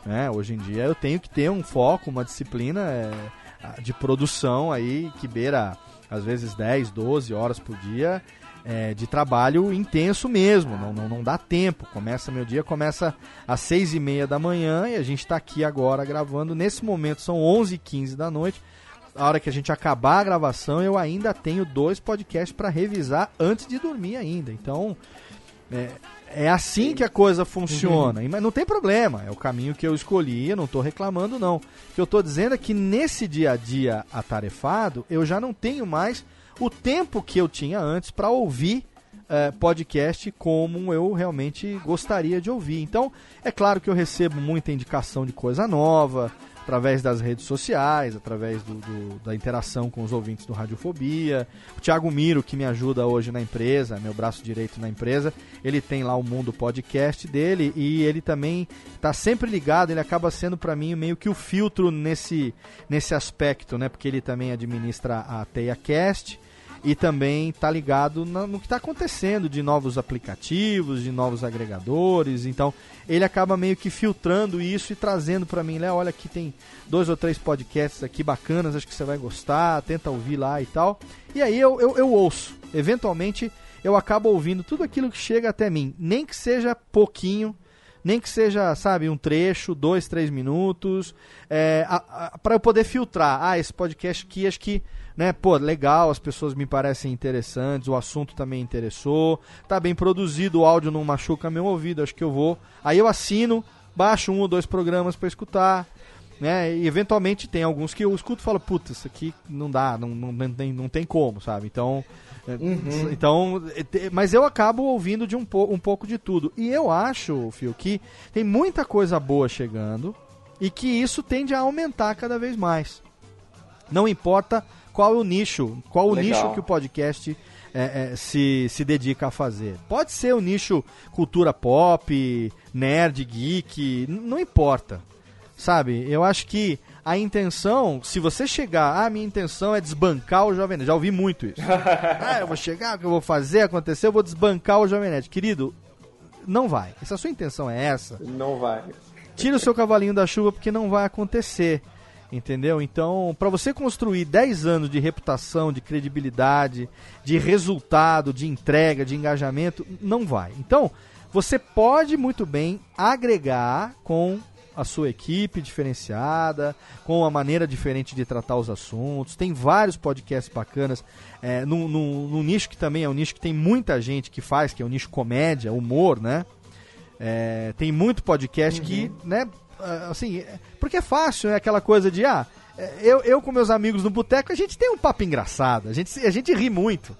É, hoje em dia eu tenho que ter um foco, uma disciplina é, de produção aí que beira às vezes 10, 12 horas por dia é, de trabalho intenso mesmo, não, não, não dá tempo. Começa meu dia, começa às 6 e meia da manhã e a gente está aqui agora gravando. Nesse momento são 11 e 15 da noite. A hora que a gente acabar a gravação, eu ainda tenho dois podcasts para revisar antes de dormir ainda. Então, é, é assim que a coisa funciona. Uhum. Mas não tem problema, é o caminho que eu escolhi, eu não estou reclamando não. O que eu estou dizendo é que nesse dia a dia atarefado, eu já não tenho mais o tempo que eu tinha antes para ouvir é, podcast como eu realmente gostaria de ouvir. Então, é claro que eu recebo muita indicação de coisa nova, através das redes sociais, através do, do, da interação com os ouvintes do Radiofobia. O Thiago Miro, que me ajuda hoje na empresa, meu braço direito na empresa, ele tem lá o Mundo Podcast dele e ele também está sempre ligado, ele acaba sendo para mim meio que o filtro nesse, nesse aspecto, né? Porque ele também administra a TeiaCast e também está ligado no que está acontecendo de novos aplicativos, de novos agregadores. Então ele acaba meio que filtrando isso e trazendo para mim, Léo, olha aqui tem dois ou três podcasts aqui bacanas, acho que você vai gostar, tenta ouvir lá e tal. E aí eu, eu, eu ouço. Eventualmente eu acabo ouvindo tudo aquilo que chega até mim, nem que seja pouquinho, nem que seja, sabe, um trecho, dois, três minutos, é, para eu poder filtrar. Ah, esse podcast aqui acho que né? Pô, legal, as pessoas me parecem interessantes, o assunto também interessou, tá bem produzido, o áudio não machuca meu ouvido, acho que eu vou. Aí eu assino, baixo um ou dois programas para escutar, né? E eventualmente tem alguns que eu escuto e falo, puta, isso aqui não dá, não, não, não, tem, não tem como, sabe? Então. É, uhum. Então, é, mas eu acabo ouvindo de um, po um pouco de tudo. E eu acho, Fio, que tem muita coisa boa chegando e que isso tende a aumentar cada vez mais. Não importa qual é o nicho, qual o Legal. nicho que o podcast é, é, se, se dedica a fazer. Pode ser o nicho cultura pop, nerd, geek, não importa. Sabe? Eu acho que a intenção, se você chegar, ah, minha intenção é desbancar o Jovem Nerd. Já ouvi muito isso. ah, eu vou chegar, o que eu vou fazer acontecer, eu vou desbancar o Jovem Nerd. Querido, não vai. Se a sua intenção é essa, não vai. Tira o seu cavalinho da chuva porque não vai acontecer. Entendeu? Então, para você construir 10 anos de reputação, de credibilidade, de resultado, de entrega, de engajamento, não vai. Então, você pode muito bem agregar com a sua equipe diferenciada, com a maneira diferente de tratar os assuntos. Tem vários podcasts bacanas, é, num, num, nicho que também é um nicho que tem muita gente que faz, que é o nicho comédia, humor, né? É, tem muito podcast uhum. que, né, assim, é, porque é fácil, é aquela coisa de, ah, é, eu, eu com meus amigos no boteco, a gente tem um papo engraçado, a gente, a gente ri muito,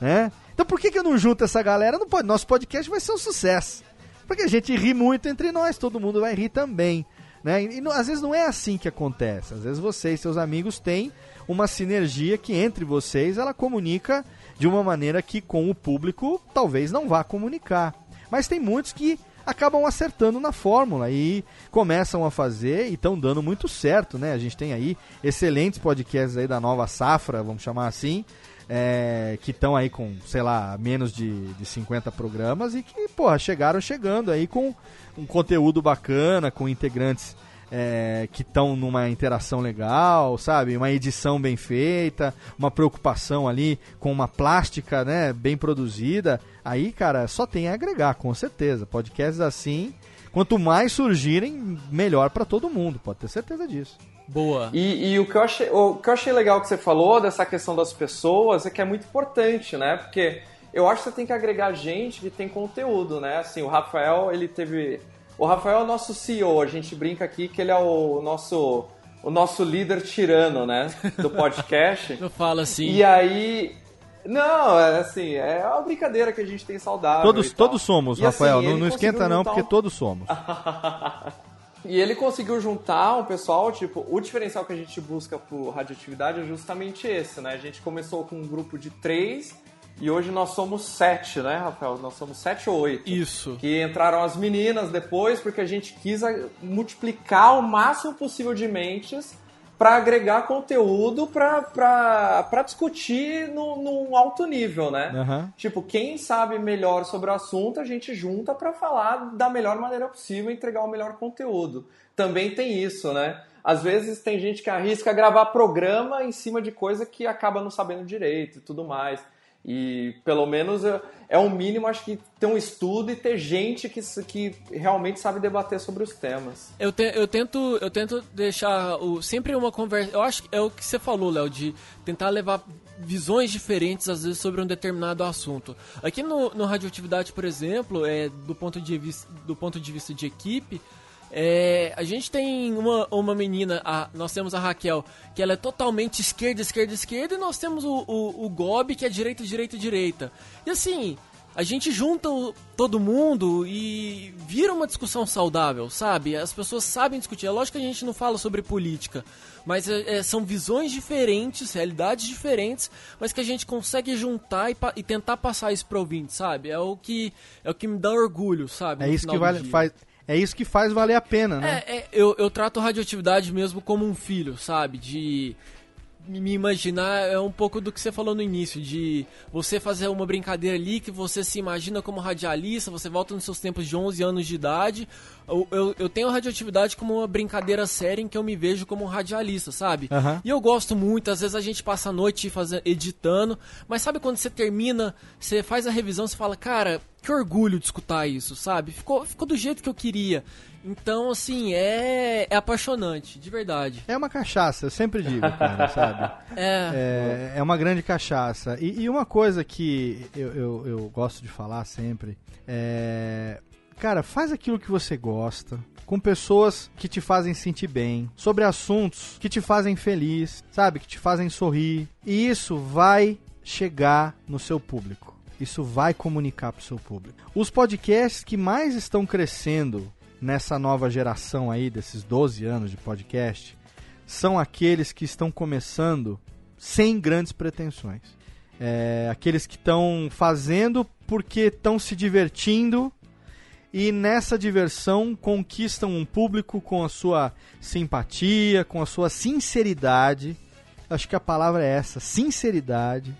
né? Então por que, que eu não junto essa galera? Não pode, nosso podcast vai ser um sucesso. Porque a gente ri muito entre nós, todo mundo vai rir também. Né? E, e às vezes não é assim que acontece. Às vezes você e seus amigos têm uma sinergia que entre vocês ela comunica de uma maneira que com o público talvez não vá comunicar. Mas tem muitos que acabam acertando na fórmula e começam a fazer e estão dando muito certo, né? A gente tem aí excelentes podcasts aí da nova safra, vamos chamar assim, é, que estão aí com, sei lá, menos de, de 50 programas e que, porra, chegaram chegando aí com um conteúdo bacana, com integrantes é, que estão numa interação legal, sabe? Uma edição bem feita, uma preocupação ali com uma plástica, né, bem produzida. Aí, cara, só tem a agregar, com certeza. Podcasts assim, quanto mais surgirem, melhor para todo mundo, pode ter certeza disso. Boa. E, e, o, que eu achei, o que eu achei legal que você falou dessa questão das pessoas é que é muito importante, né? Porque eu acho que você tem que agregar gente que tem conteúdo, né? Assim, o Rafael, ele teve. O Rafael é o nosso CEO, a gente brinca aqui que ele é o nosso. O nosso líder tirano, né? Do podcast. eu falo assim. E aí. Não, é assim, é uma brincadeira que a gente tem saudável. Todos, todos somos, e Rafael. Assim, não, não esquenta, não, porque um... todos somos. E ele conseguiu juntar um pessoal, tipo, o diferencial que a gente busca pro radioatividade é justamente esse, né? A gente começou com um grupo de três e hoje nós somos sete, né, Rafael? Nós somos sete ou oito. Isso. Que entraram as meninas depois, porque a gente quis multiplicar o máximo possível de mentes para agregar conteúdo para discutir no, num alto nível, né? Uhum. Tipo, quem sabe melhor sobre o assunto, a gente junta para falar da melhor maneira possível e entregar o melhor conteúdo. Também tem isso, né? Às vezes tem gente que arrisca gravar programa em cima de coisa que acaba não sabendo direito e tudo mais. E pelo menos é um mínimo, acho que ter um estudo e ter gente que, que realmente sabe debater sobre os temas. Eu, te, eu, tento, eu tento deixar o, sempre uma conversa. Eu acho que é o que você falou, Léo, de tentar levar visões diferentes, às vezes, sobre um determinado assunto. Aqui no, no Radioatividade, por exemplo, é, do, ponto de vista, do ponto de vista de equipe, é, a gente tem uma, uma menina, a, nós temos a Raquel, que ela é totalmente esquerda, esquerda, esquerda, e nós temos o, o, o Gob, que é direita, direita, direita. E assim, a gente junta o, todo mundo e vira uma discussão saudável, sabe? As pessoas sabem discutir. É lógico que a gente não fala sobre política, mas é, é são visões diferentes, realidades diferentes, mas que a gente consegue juntar e, e tentar passar isso para o ouvinte, sabe? É o que é o que me dá orgulho, sabe? É isso que vale, faz é isso que faz valer a pena, né? É, é, eu, eu trato radioatividade mesmo como um filho, sabe? De me imaginar é um pouco do que você falou no início, de você fazer uma brincadeira ali que você se imagina como radialista, você volta nos seus tempos de 11 anos de idade. Eu, eu, eu tenho radioatividade como uma brincadeira séria em que eu me vejo como um radialista, sabe? Uhum. E eu gosto muito, às vezes a gente passa a noite fazendo, editando, mas sabe quando você termina, você faz a revisão, você fala, cara, que orgulho de escutar isso, sabe? Ficou, ficou do jeito que eu queria. Então, assim, é, é apaixonante, de verdade. É uma cachaça, eu sempre digo, cara, sabe? É. é. É uma grande cachaça. E, e uma coisa que eu, eu, eu, gosto de falar sempre é. Cara, faz aquilo que você gosta, com pessoas que te fazem sentir bem, sobre assuntos que te fazem feliz, sabe? Que te fazem sorrir. E isso vai chegar no seu público. Isso vai comunicar para o seu público. Os podcasts que mais estão crescendo nessa nova geração aí, desses 12 anos de podcast, são aqueles que estão começando sem grandes pretensões. É, aqueles que estão fazendo porque estão se divertindo e nessa diversão conquistam um público com a sua simpatia, com a sua sinceridade. Acho que a palavra é essa, sinceridade.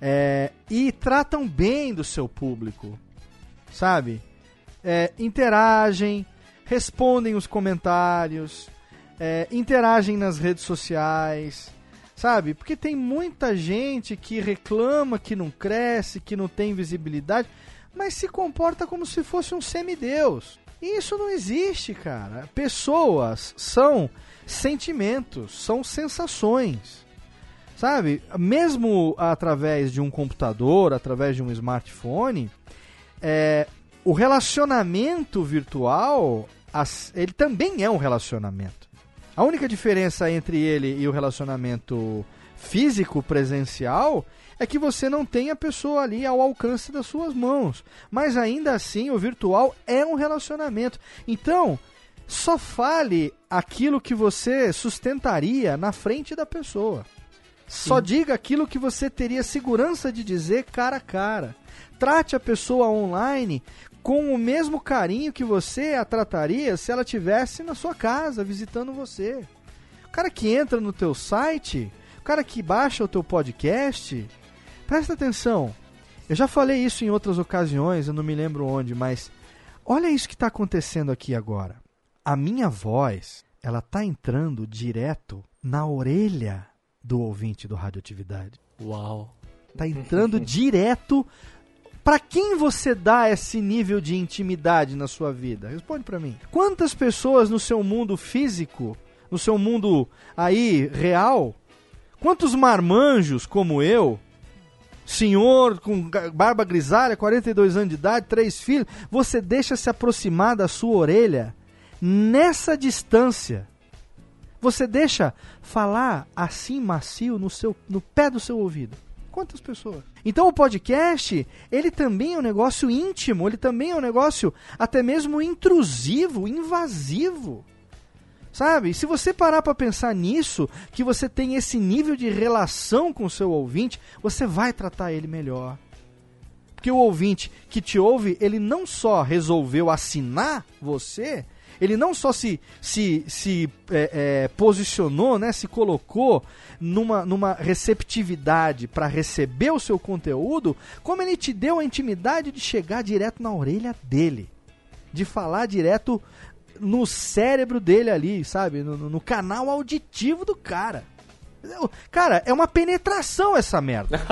É, e tratam bem do seu público, sabe? É, interagem, respondem os comentários, é, interagem nas redes sociais, sabe? Porque tem muita gente que reclama que não cresce, que não tem visibilidade, mas se comporta como se fosse um semideus. E isso não existe, cara. Pessoas são sentimentos, são sensações. Sabe? Mesmo através de um computador, através de um smartphone, é, o relacionamento virtual, ele também é um relacionamento. A única diferença entre ele e o relacionamento físico presencial é que você não tem a pessoa ali ao alcance das suas mãos. Mas ainda assim, o virtual é um relacionamento. Então, só fale aquilo que você sustentaria na frente da pessoa. Só Sim. diga aquilo que você teria segurança de dizer cara a cara. Trate a pessoa online com o mesmo carinho que você a trataria se ela tivesse na sua casa visitando você. O cara que entra no teu site, o cara que baixa o teu podcast, presta atenção. Eu já falei isso em outras ocasiões, eu não me lembro onde, mas olha isso que está acontecendo aqui agora. a minha voz, ela tá entrando direto na orelha do ouvinte do Radioatividade. Uau. Tá entrando direto. Para quem você dá esse nível de intimidade na sua vida? Responde para mim. Quantas pessoas no seu mundo físico, no seu mundo aí real, quantos marmanjos como eu, senhor com barba grisalha, 42 anos de idade, três filhos, você deixa se aproximar da sua orelha nessa distância? Você deixa falar assim macio no, seu, no pé do seu ouvido? Quantas pessoas? Então o podcast, ele também é um negócio íntimo, ele também é um negócio até mesmo intrusivo, invasivo. Sabe? Se você parar para pensar nisso, que você tem esse nível de relação com o seu ouvinte, você vai tratar ele melhor. Porque o ouvinte que te ouve, ele não só resolveu assinar você, ele não só se, se, se é, é, posicionou, né, se colocou numa, numa receptividade para receber o seu conteúdo, como ele te deu a intimidade de chegar direto na orelha dele, de falar direto no cérebro dele ali, sabe, no, no- canal auditivo do cara. Cara, é uma penetração essa merda.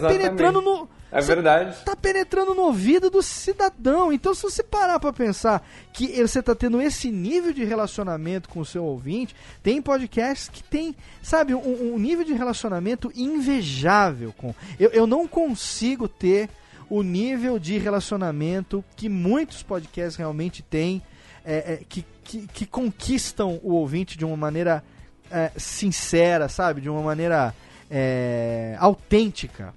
Tá penetrando no. É verdade. Tá penetrando no ouvido do cidadão. Então, se você parar pra pensar que você tá tendo esse nível de relacionamento com o seu ouvinte, tem podcasts que tem, sabe, um, um nível de relacionamento invejável com. Eu, eu não consigo ter o nível de relacionamento que muitos podcasts realmente têm, é, é, que, que, que conquistam o ouvinte de uma maneira é, sincera, sabe? De uma maneira é, autêntica.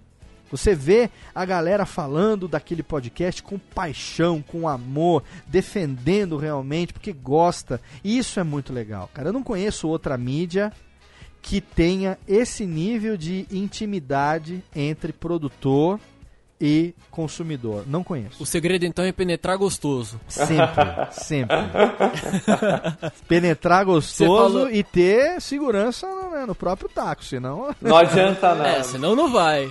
Você vê a galera falando daquele podcast com paixão, com amor, defendendo realmente, porque gosta. E isso é muito legal, cara. Eu não conheço outra mídia que tenha esse nível de intimidade entre produtor e consumidor. Não conheço. O segredo então é penetrar gostoso. Sempre, sempre. Penetrar gostoso falou- e ter segurança no, no próprio taco, senão. Não adianta nada. É, senão não vai.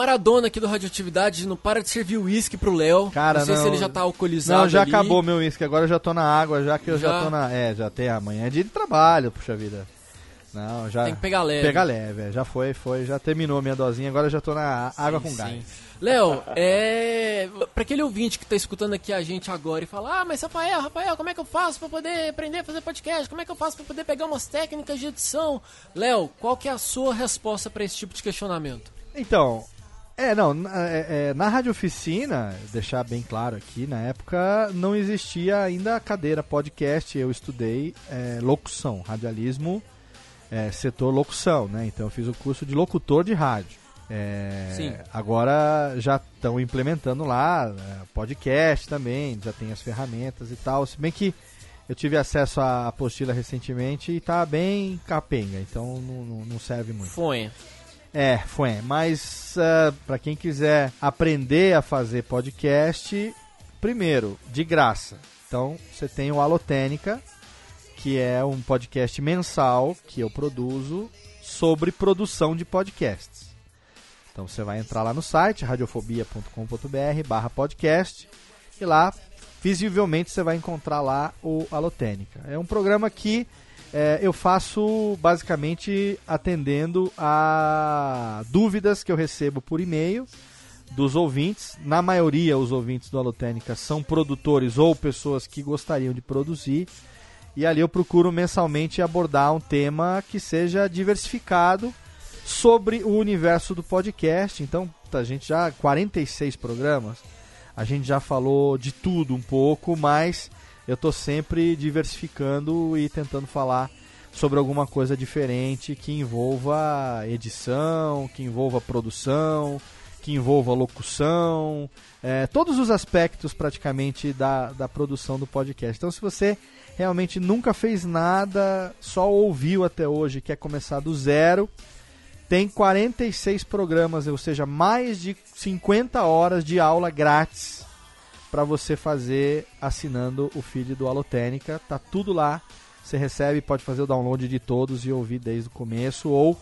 Maradona aqui do Radioatividade não para de servir uísque pro Léo. Cara, não sei não. se ele já tá alcoolizado Não, já ali. acabou meu uísque, agora eu já tô na água, já que eu já, Já? tô na. É, já tem amanhã é dia de trabalho, puxa vida. Não, já. Tem que pegar leve. Pega leve, é, já foi, foi, já terminou a minha dosinha, agora eu já tô na água com Sim, gás. sim. Léo, é. Pra aquele ouvinte que tá escutando aqui a gente agora e fala: Ah, mas Rafael, Rafael, como é que eu faço pra poder aprender a fazer podcast? Como é que eu faço pra poder pegar umas técnicas de edição? Léo, qual que é a sua resposta pra esse tipo de questionamento? Então, é, não, na, é, é, na Rádio Oficina, deixar bem claro aqui, na época não existia ainda a cadeira podcast, eu estudei é, locução, radialismo, é, setor locução, né? Então eu fiz o curso de locutor de rádio. É, Sim. Agora já estão implementando lá né, podcast também, já tem as ferramentas e tal. Se bem que eu tive acesso à apostila recentemente e tá bem capenga, então não, não- serve muito. Fonha. É, foi. Mas ah, pra quem quiser aprender a fazer podcast, primeiro, de graça. Então, você tem o Alotênica, que é um podcast mensal que eu produzo sobre produção de podcasts. Então, você vai entrar lá no site radiofobia.com.br podcast e lá, visivelmente, você vai encontrar lá o Alotênica. É um programa que é, eu faço basicamente atendendo a dúvidas que eu recebo por e-mail dos ouvintes. Na maioria, os ouvintes do Alotênica são produtores ou pessoas que gostariam de produzir. E ali eu procuro mensalmente abordar um tema que seja diversificado sobre o universo do podcast. Então, a gente já 46 programas. A gente já falou de tudo um pouco, mas eu tô sempre diversificando e tentando falar sobre alguma coisa diferente que envolva edição, que envolva produção, que envolva locução, é, todos os aspectos praticamente da, da produção do podcast. Então, se você realmente nunca fez nada, só ouviu até hoje, quer começar do zero, tem 46 programas, ou seja, mais de 50 horas de aula grátis para você fazer assinando o feed do Alotênica. Tá tudo lá. Você recebe, pode fazer o download de todos e ouvir desde o começo ou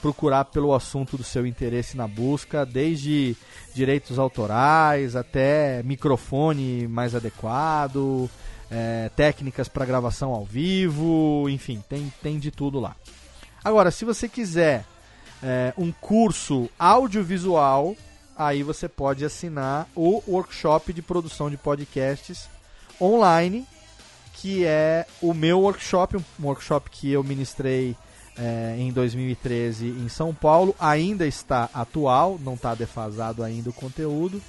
procurar pelo assunto do seu interesse na busca, desde direitos autorais até microfone mais adequado, é, técnicas para gravação ao vivo, enfim, tem, tem de tudo lá. Agora, se você quiser é, um curso audiovisual, aí você pode assinar o workshop de produção de podcasts online, que é o meu workshop, um workshop que eu ministrei é, em 2013 em São Paulo, ainda está atual, não está defasado ainda o conteúdo.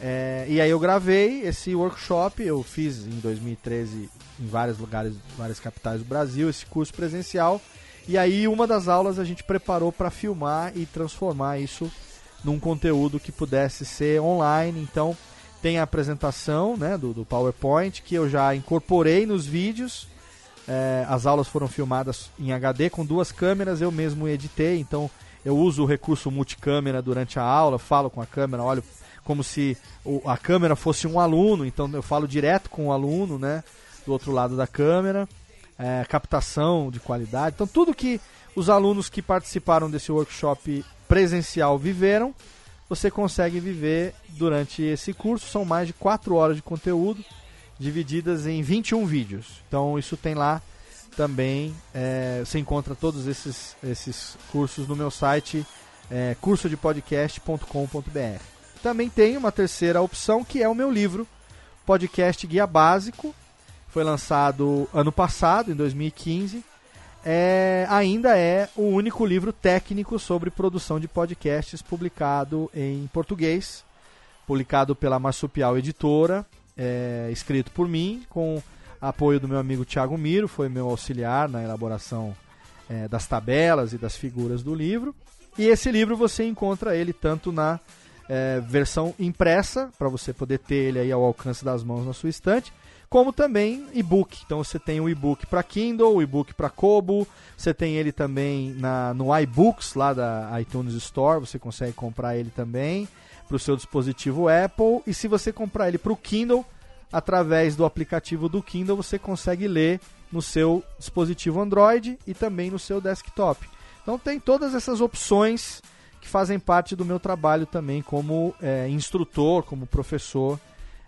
É, e aí eu gravei esse workshop, eu fiz em 2013 em vários lugares, várias capitais do Brasil, esse curso presencial. E aí uma das aulas a gente preparou para filmar e transformar isso num conteúdo que pudesse ser online. Então tem a apresentação né, do, do PowerPoint que eu já incorporei nos vídeos. É, as aulas foram filmadas em HD com duas câmeras, eu mesmo editei, então eu uso o recurso multicâmera durante a aula, falo com a câmera, olho como se a câmera fosse um aluno, então eu falo direto com o aluno, né, do outro lado da câmera é, captação de qualidade. Então, tudo que os alunos que participaram desse workshop presencial viveram, você consegue viver durante esse curso. São mais de 4 horas de conteúdo, divididas em 21 vídeos. Então, isso tem lá também. É, você encontra todos esses, esses cursos no meu site, é, cursodepodcast.com.br. Também tem uma terceira opção, que é o meu livro, Podcast Guia Básico, foi lançado ano passado, em 2015. É, ainda é o único livro técnico sobre produção de podcasts publicado em português, publicado pela Marsupial Editora, é, escrito por mim, com apoio do meu amigo Tiago Miro, foi meu auxiliar na elaboração é, das tabelas e das figuras do livro. E esse livro você encontra ele tanto na é, versão impressa, para você poder ter ele aí ao alcance das mãos na sua estante, como também e-book. Então você tem o e-book para Kindle, o e-book para Kobo, você tem ele também na, no iBooks lá da iTunes Store, você consegue comprar ele também para o seu dispositivo Apple. E se você comprar ele para o Kindle, através do aplicativo do Kindle, você consegue ler no seu dispositivo Android e também no seu desktop. Então tem todas essas opções que fazem parte do meu trabalho também como é, instrutor, como professor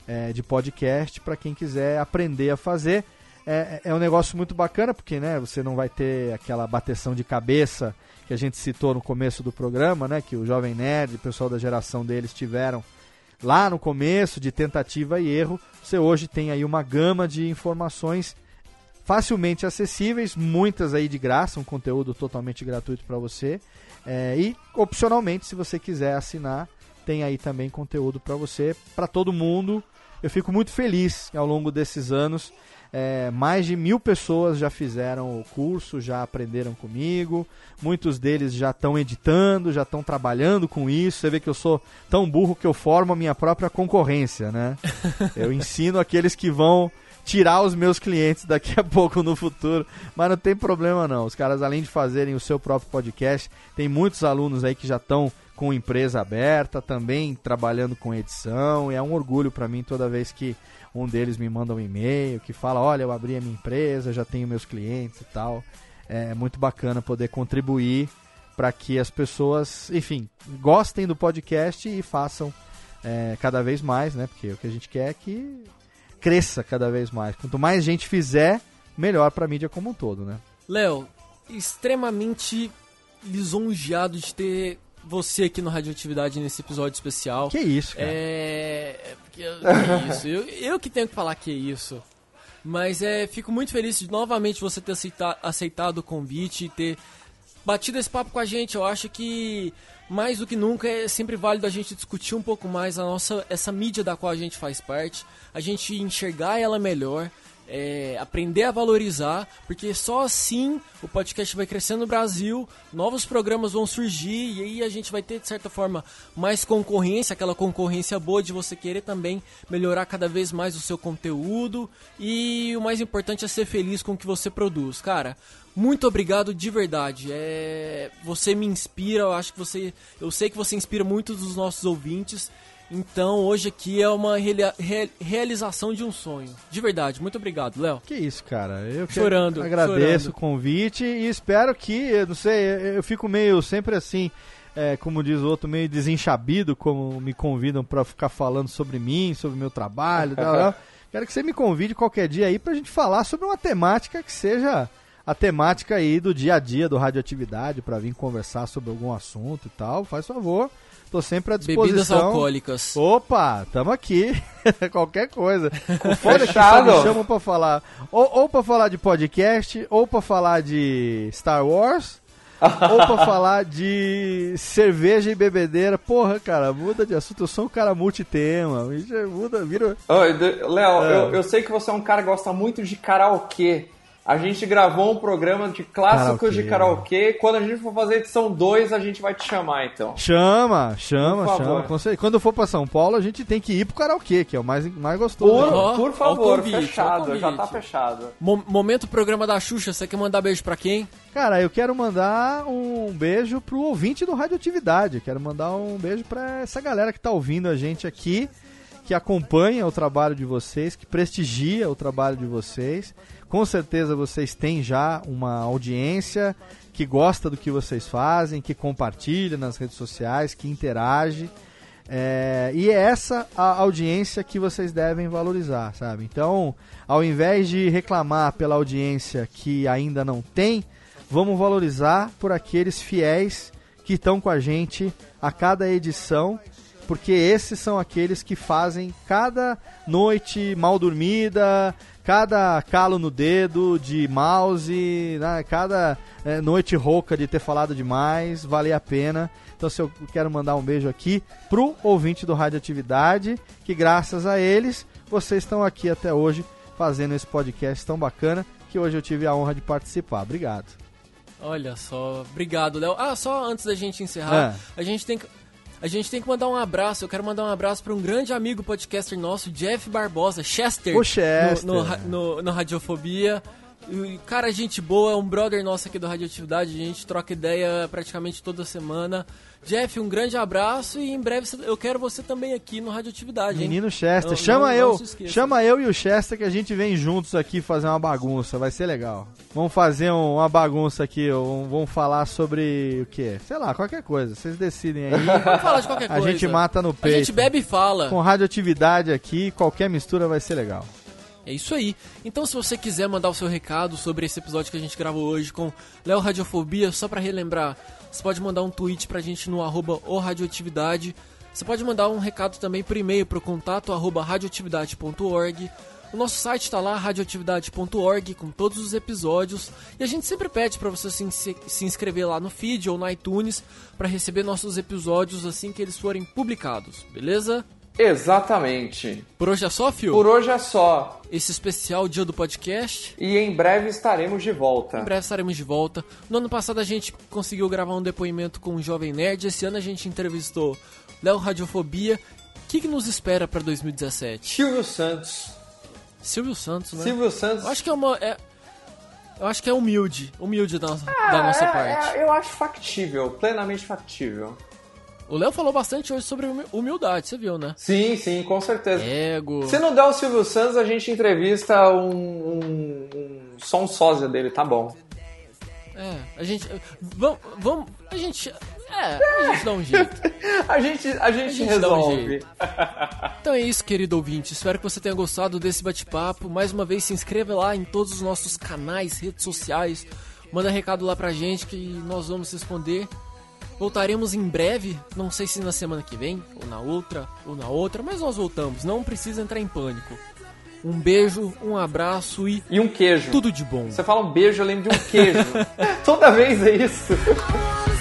é, de podcast para quem quiser aprender a fazer. É, é um negócio muito bacana porque né, você não vai ter aquela bateção de cabeça que a gente citou no começo do programa, né, que o Jovem Nerd, o pessoal da geração deles tiveram lá no começo de tentativa e erro. Você hoje tem aí uma gama de informações facilmente acessíveis, muitas aí de graça, um conteúdo totalmente gratuito para você. É, e opcionalmente, se você quiser assinar, tem aí também conteúdo para você, para todo mundo, eu fico muito feliz ao longo desses anos. É, mais de mil pessoas já fizeram o curso, já aprenderam comigo. Muitos deles já estão editando, já estão trabalhando com isso. Você vê que eu sou tão burro que eu formo a minha própria concorrência, né? Eu ensino aqueles que vão tirar os meus clientes daqui a pouco no futuro, mas não tem problema não. Os caras além de fazerem o seu próprio podcast, tem muitos alunos aí que já estão com empresa aberta, também trabalhando com edição, e é um orgulho para mim toda vez que um deles me manda um e-mail que fala: Olha, eu abri a minha empresa, já tenho meus clientes e tal. É muito bacana poder contribuir para que as pessoas, enfim, gostem do podcast e façam é, cada vez mais, né? Porque o que a gente quer é que cresça cada vez mais. Quanto mais gente fizer, melhor para a mídia como um todo, né? Léo, extremamente lisonjeado de ter você aqui no Radioatividade nesse episódio especial. Que isso, cara. É. Que, que isso. Eu, eu que tenho que falar que é isso. Mas é, fico muito feliz de novamente você ter aceita, aceitado o convite e ter batido esse papo com a gente. Eu acho que mais do que nunca é sempre válido a gente discutir um pouco mais a nossa essa mídia da qual a gente faz parte, a gente enxergar ela melhor é, aprender a valorizar, porque só assim o podcast vai crescendo no Brasil, novos programas vão surgir e aí a gente vai ter, de certa forma, mais concorrência, aquela concorrência boa de você querer também melhorar cada vez mais o seu conteúdo e o mais importante é ser feliz com o que você produz. Cara, muito obrigado de verdade. É, você me inspira, eu acho que você, eu sei que você inspira muitos dos nossos ouvintes. Então hoje aqui é uma reali- re- realização de um sonho. De verdade, muito obrigado, Léo. Que isso, cara. Eu Chorando, agradeço chorando. o convite e espero que, eu não sei, eu fico meio sempre assim, é, como diz o outro, meio desenchabido, como me convidam pra ficar falando sobre mim, sobre meu trabalho, tal, tal. Quero que você me convide qualquer dia aí pra gente falar sobre uma temática que seja a temática aí do dia a dia do radioatividade, pra vir conversar sobre algum assunto e tal. Faz favor. Tô sempre à disposição. Bebidas alcoólicas. Opa, tamo aqui. Qualquer coisa. O foda que só me chamam pra falar. Ou, ou pra falar de podcast, ou pra falar de Star Wars, ou pra falar de cerveja e bebedeira. Porra, cara, muda de assunto. Eu sou um cara multitema. Muda, vira. Léo, É. eu, eu sei que você é um cara que gosta muito de karaokê. A gente gravou um programa de clássicos de karaokê. Quando a gente for fazer edição 2, a gente vai te chamar, então. Chama, chama, chama. Quando eu for pra São Paulo, a gente tem que ir pro karaokê, que é o mais, mais gostoso. Por, por favor, convite, fechado. Já tá fechado. Mo- momento programa da Xuxa, você quer mandar beijo pra quem? Cara, eu quero mandar um beijo pro ouvinte do Radioatividade. Quero mandar um beijo pra essa galera que tá ouvindo a gente aqui, que acompanha o trabalho de vocês, que prestigia o trabalho de vocês. Com certeza vocês têm já uma audiência que gosta do que vocês fazem, que compartilha nas redes sociais, que interage. É, e é essa a audiência que vocês devem valorizar, sabe? Então, ao invés de reclamar pela audiência que ainda não tem, vamos valorizar por aqueles fiéis que estão com a gente a cada edição, porque esses são aqueles que fazem cada noite mal dormida, cada calo no dedo de mouse, né, cada é, noite rouca de ter falado demais, valer a pena. Então, se eu quero mandar um beijo aqui pro ouvinte do Radioatividade, que graças a eles vocês estão aqui até hoje fazendo esse podcast tão bacana que hoje eu tive a honra de participar. Obrigado. Olha só, obrigado, Léo. Ah, só antes da gente encerrar, a gente tem que. A gente tem que mandar um abraço. Eu quero mandar um abraço para um grande amigo podcaster nosso, Jeff Barbosa, Chester. O Chester. No, no, no- no Radiofobia. Cara, gente boa, é um brother nosso aqui do Radioatividade. A gente troca ideia praticamente toda semana. Jeff, um grande abraço e em breve eu quero você também aqui no Radioatividade. hein? Menino Chester, Não- chama não- eu, não chama eu e o Chester que a gente vem juntos aqui fazer uma bagunça, vai ser legal. Vamos fazer um- uma bagunça aqui, um- vamos falar sobre o que? Sei lá, qualquer coisa, vocês decidem aí. Vamos falar de qualquer A coisa. gente mata no A peito. gente bebe e fala. Com radioatividade aqui, qualquer mistura vai ser legal. É isso aí. Então, se você quiser mandar o seu recado sobre esse episódio que a gente gravou hoje com Léo Radiofobia, só pra relembrar, você pode mandar um tweet pra gente no arroba radioatividade. Você pode mandar um recado também por e-mail pro contato arroba radioatividade.org. O nosso site tá lá, radioatividade.org, com todos os episódios. E a gente sempre pede pra você se, se- inscrever lá no feed ou no iTunes pra receber nossos episódios assim que eles forem publicados, beleza? Exatamente. Por hoje é só, Fio? Por hoje é só. Esse especial dia do podcast. E em breve estaremos de volta. Em breve estaremos de volta. No ano passado a gente conseguiu gravar um depoimento com o Jovem Nerd. Esse ano a gente entrevistou Léo Radiofobia. O que, que nos espera pra 2017? Silvio Santos. Silvio Santos, né? Silvio Santos. Eu acho que é uma. é- eu acho que é humilde. Humilde da, da nossa É, parte. é, eu acho factível, plenamente factível. O Léo falou bastante hoje sobre humi- humildade, você viu, né? Sim, sim, com certeza. Ego. Se não der o Silvio Santos, a gente entrevista um, um, um só um sósia dele, tá bom. É, a gente. Vamos. Vamos. A gente. É, a gente dá um jeito. A gente, a gente, gente dá um resolve. jeito. Então é isso, querido ouvinte. Espero que você tenha gostado desse bate-papo. Mais uma vez, se inscreva lá em todos os nossos canais, redes sociais. Manda recado lá pra gente que nós vamos responder. Voltaremos em breve, não sei se na semana que vem, ou na outra, ou na outra, mas nós voltamos. Não precisa entrar em pânico. Um beijo, um abraço e E um queijo. tudo de bom. Você fala um beijo, eu lembro de um queijo. Toda vez é isso.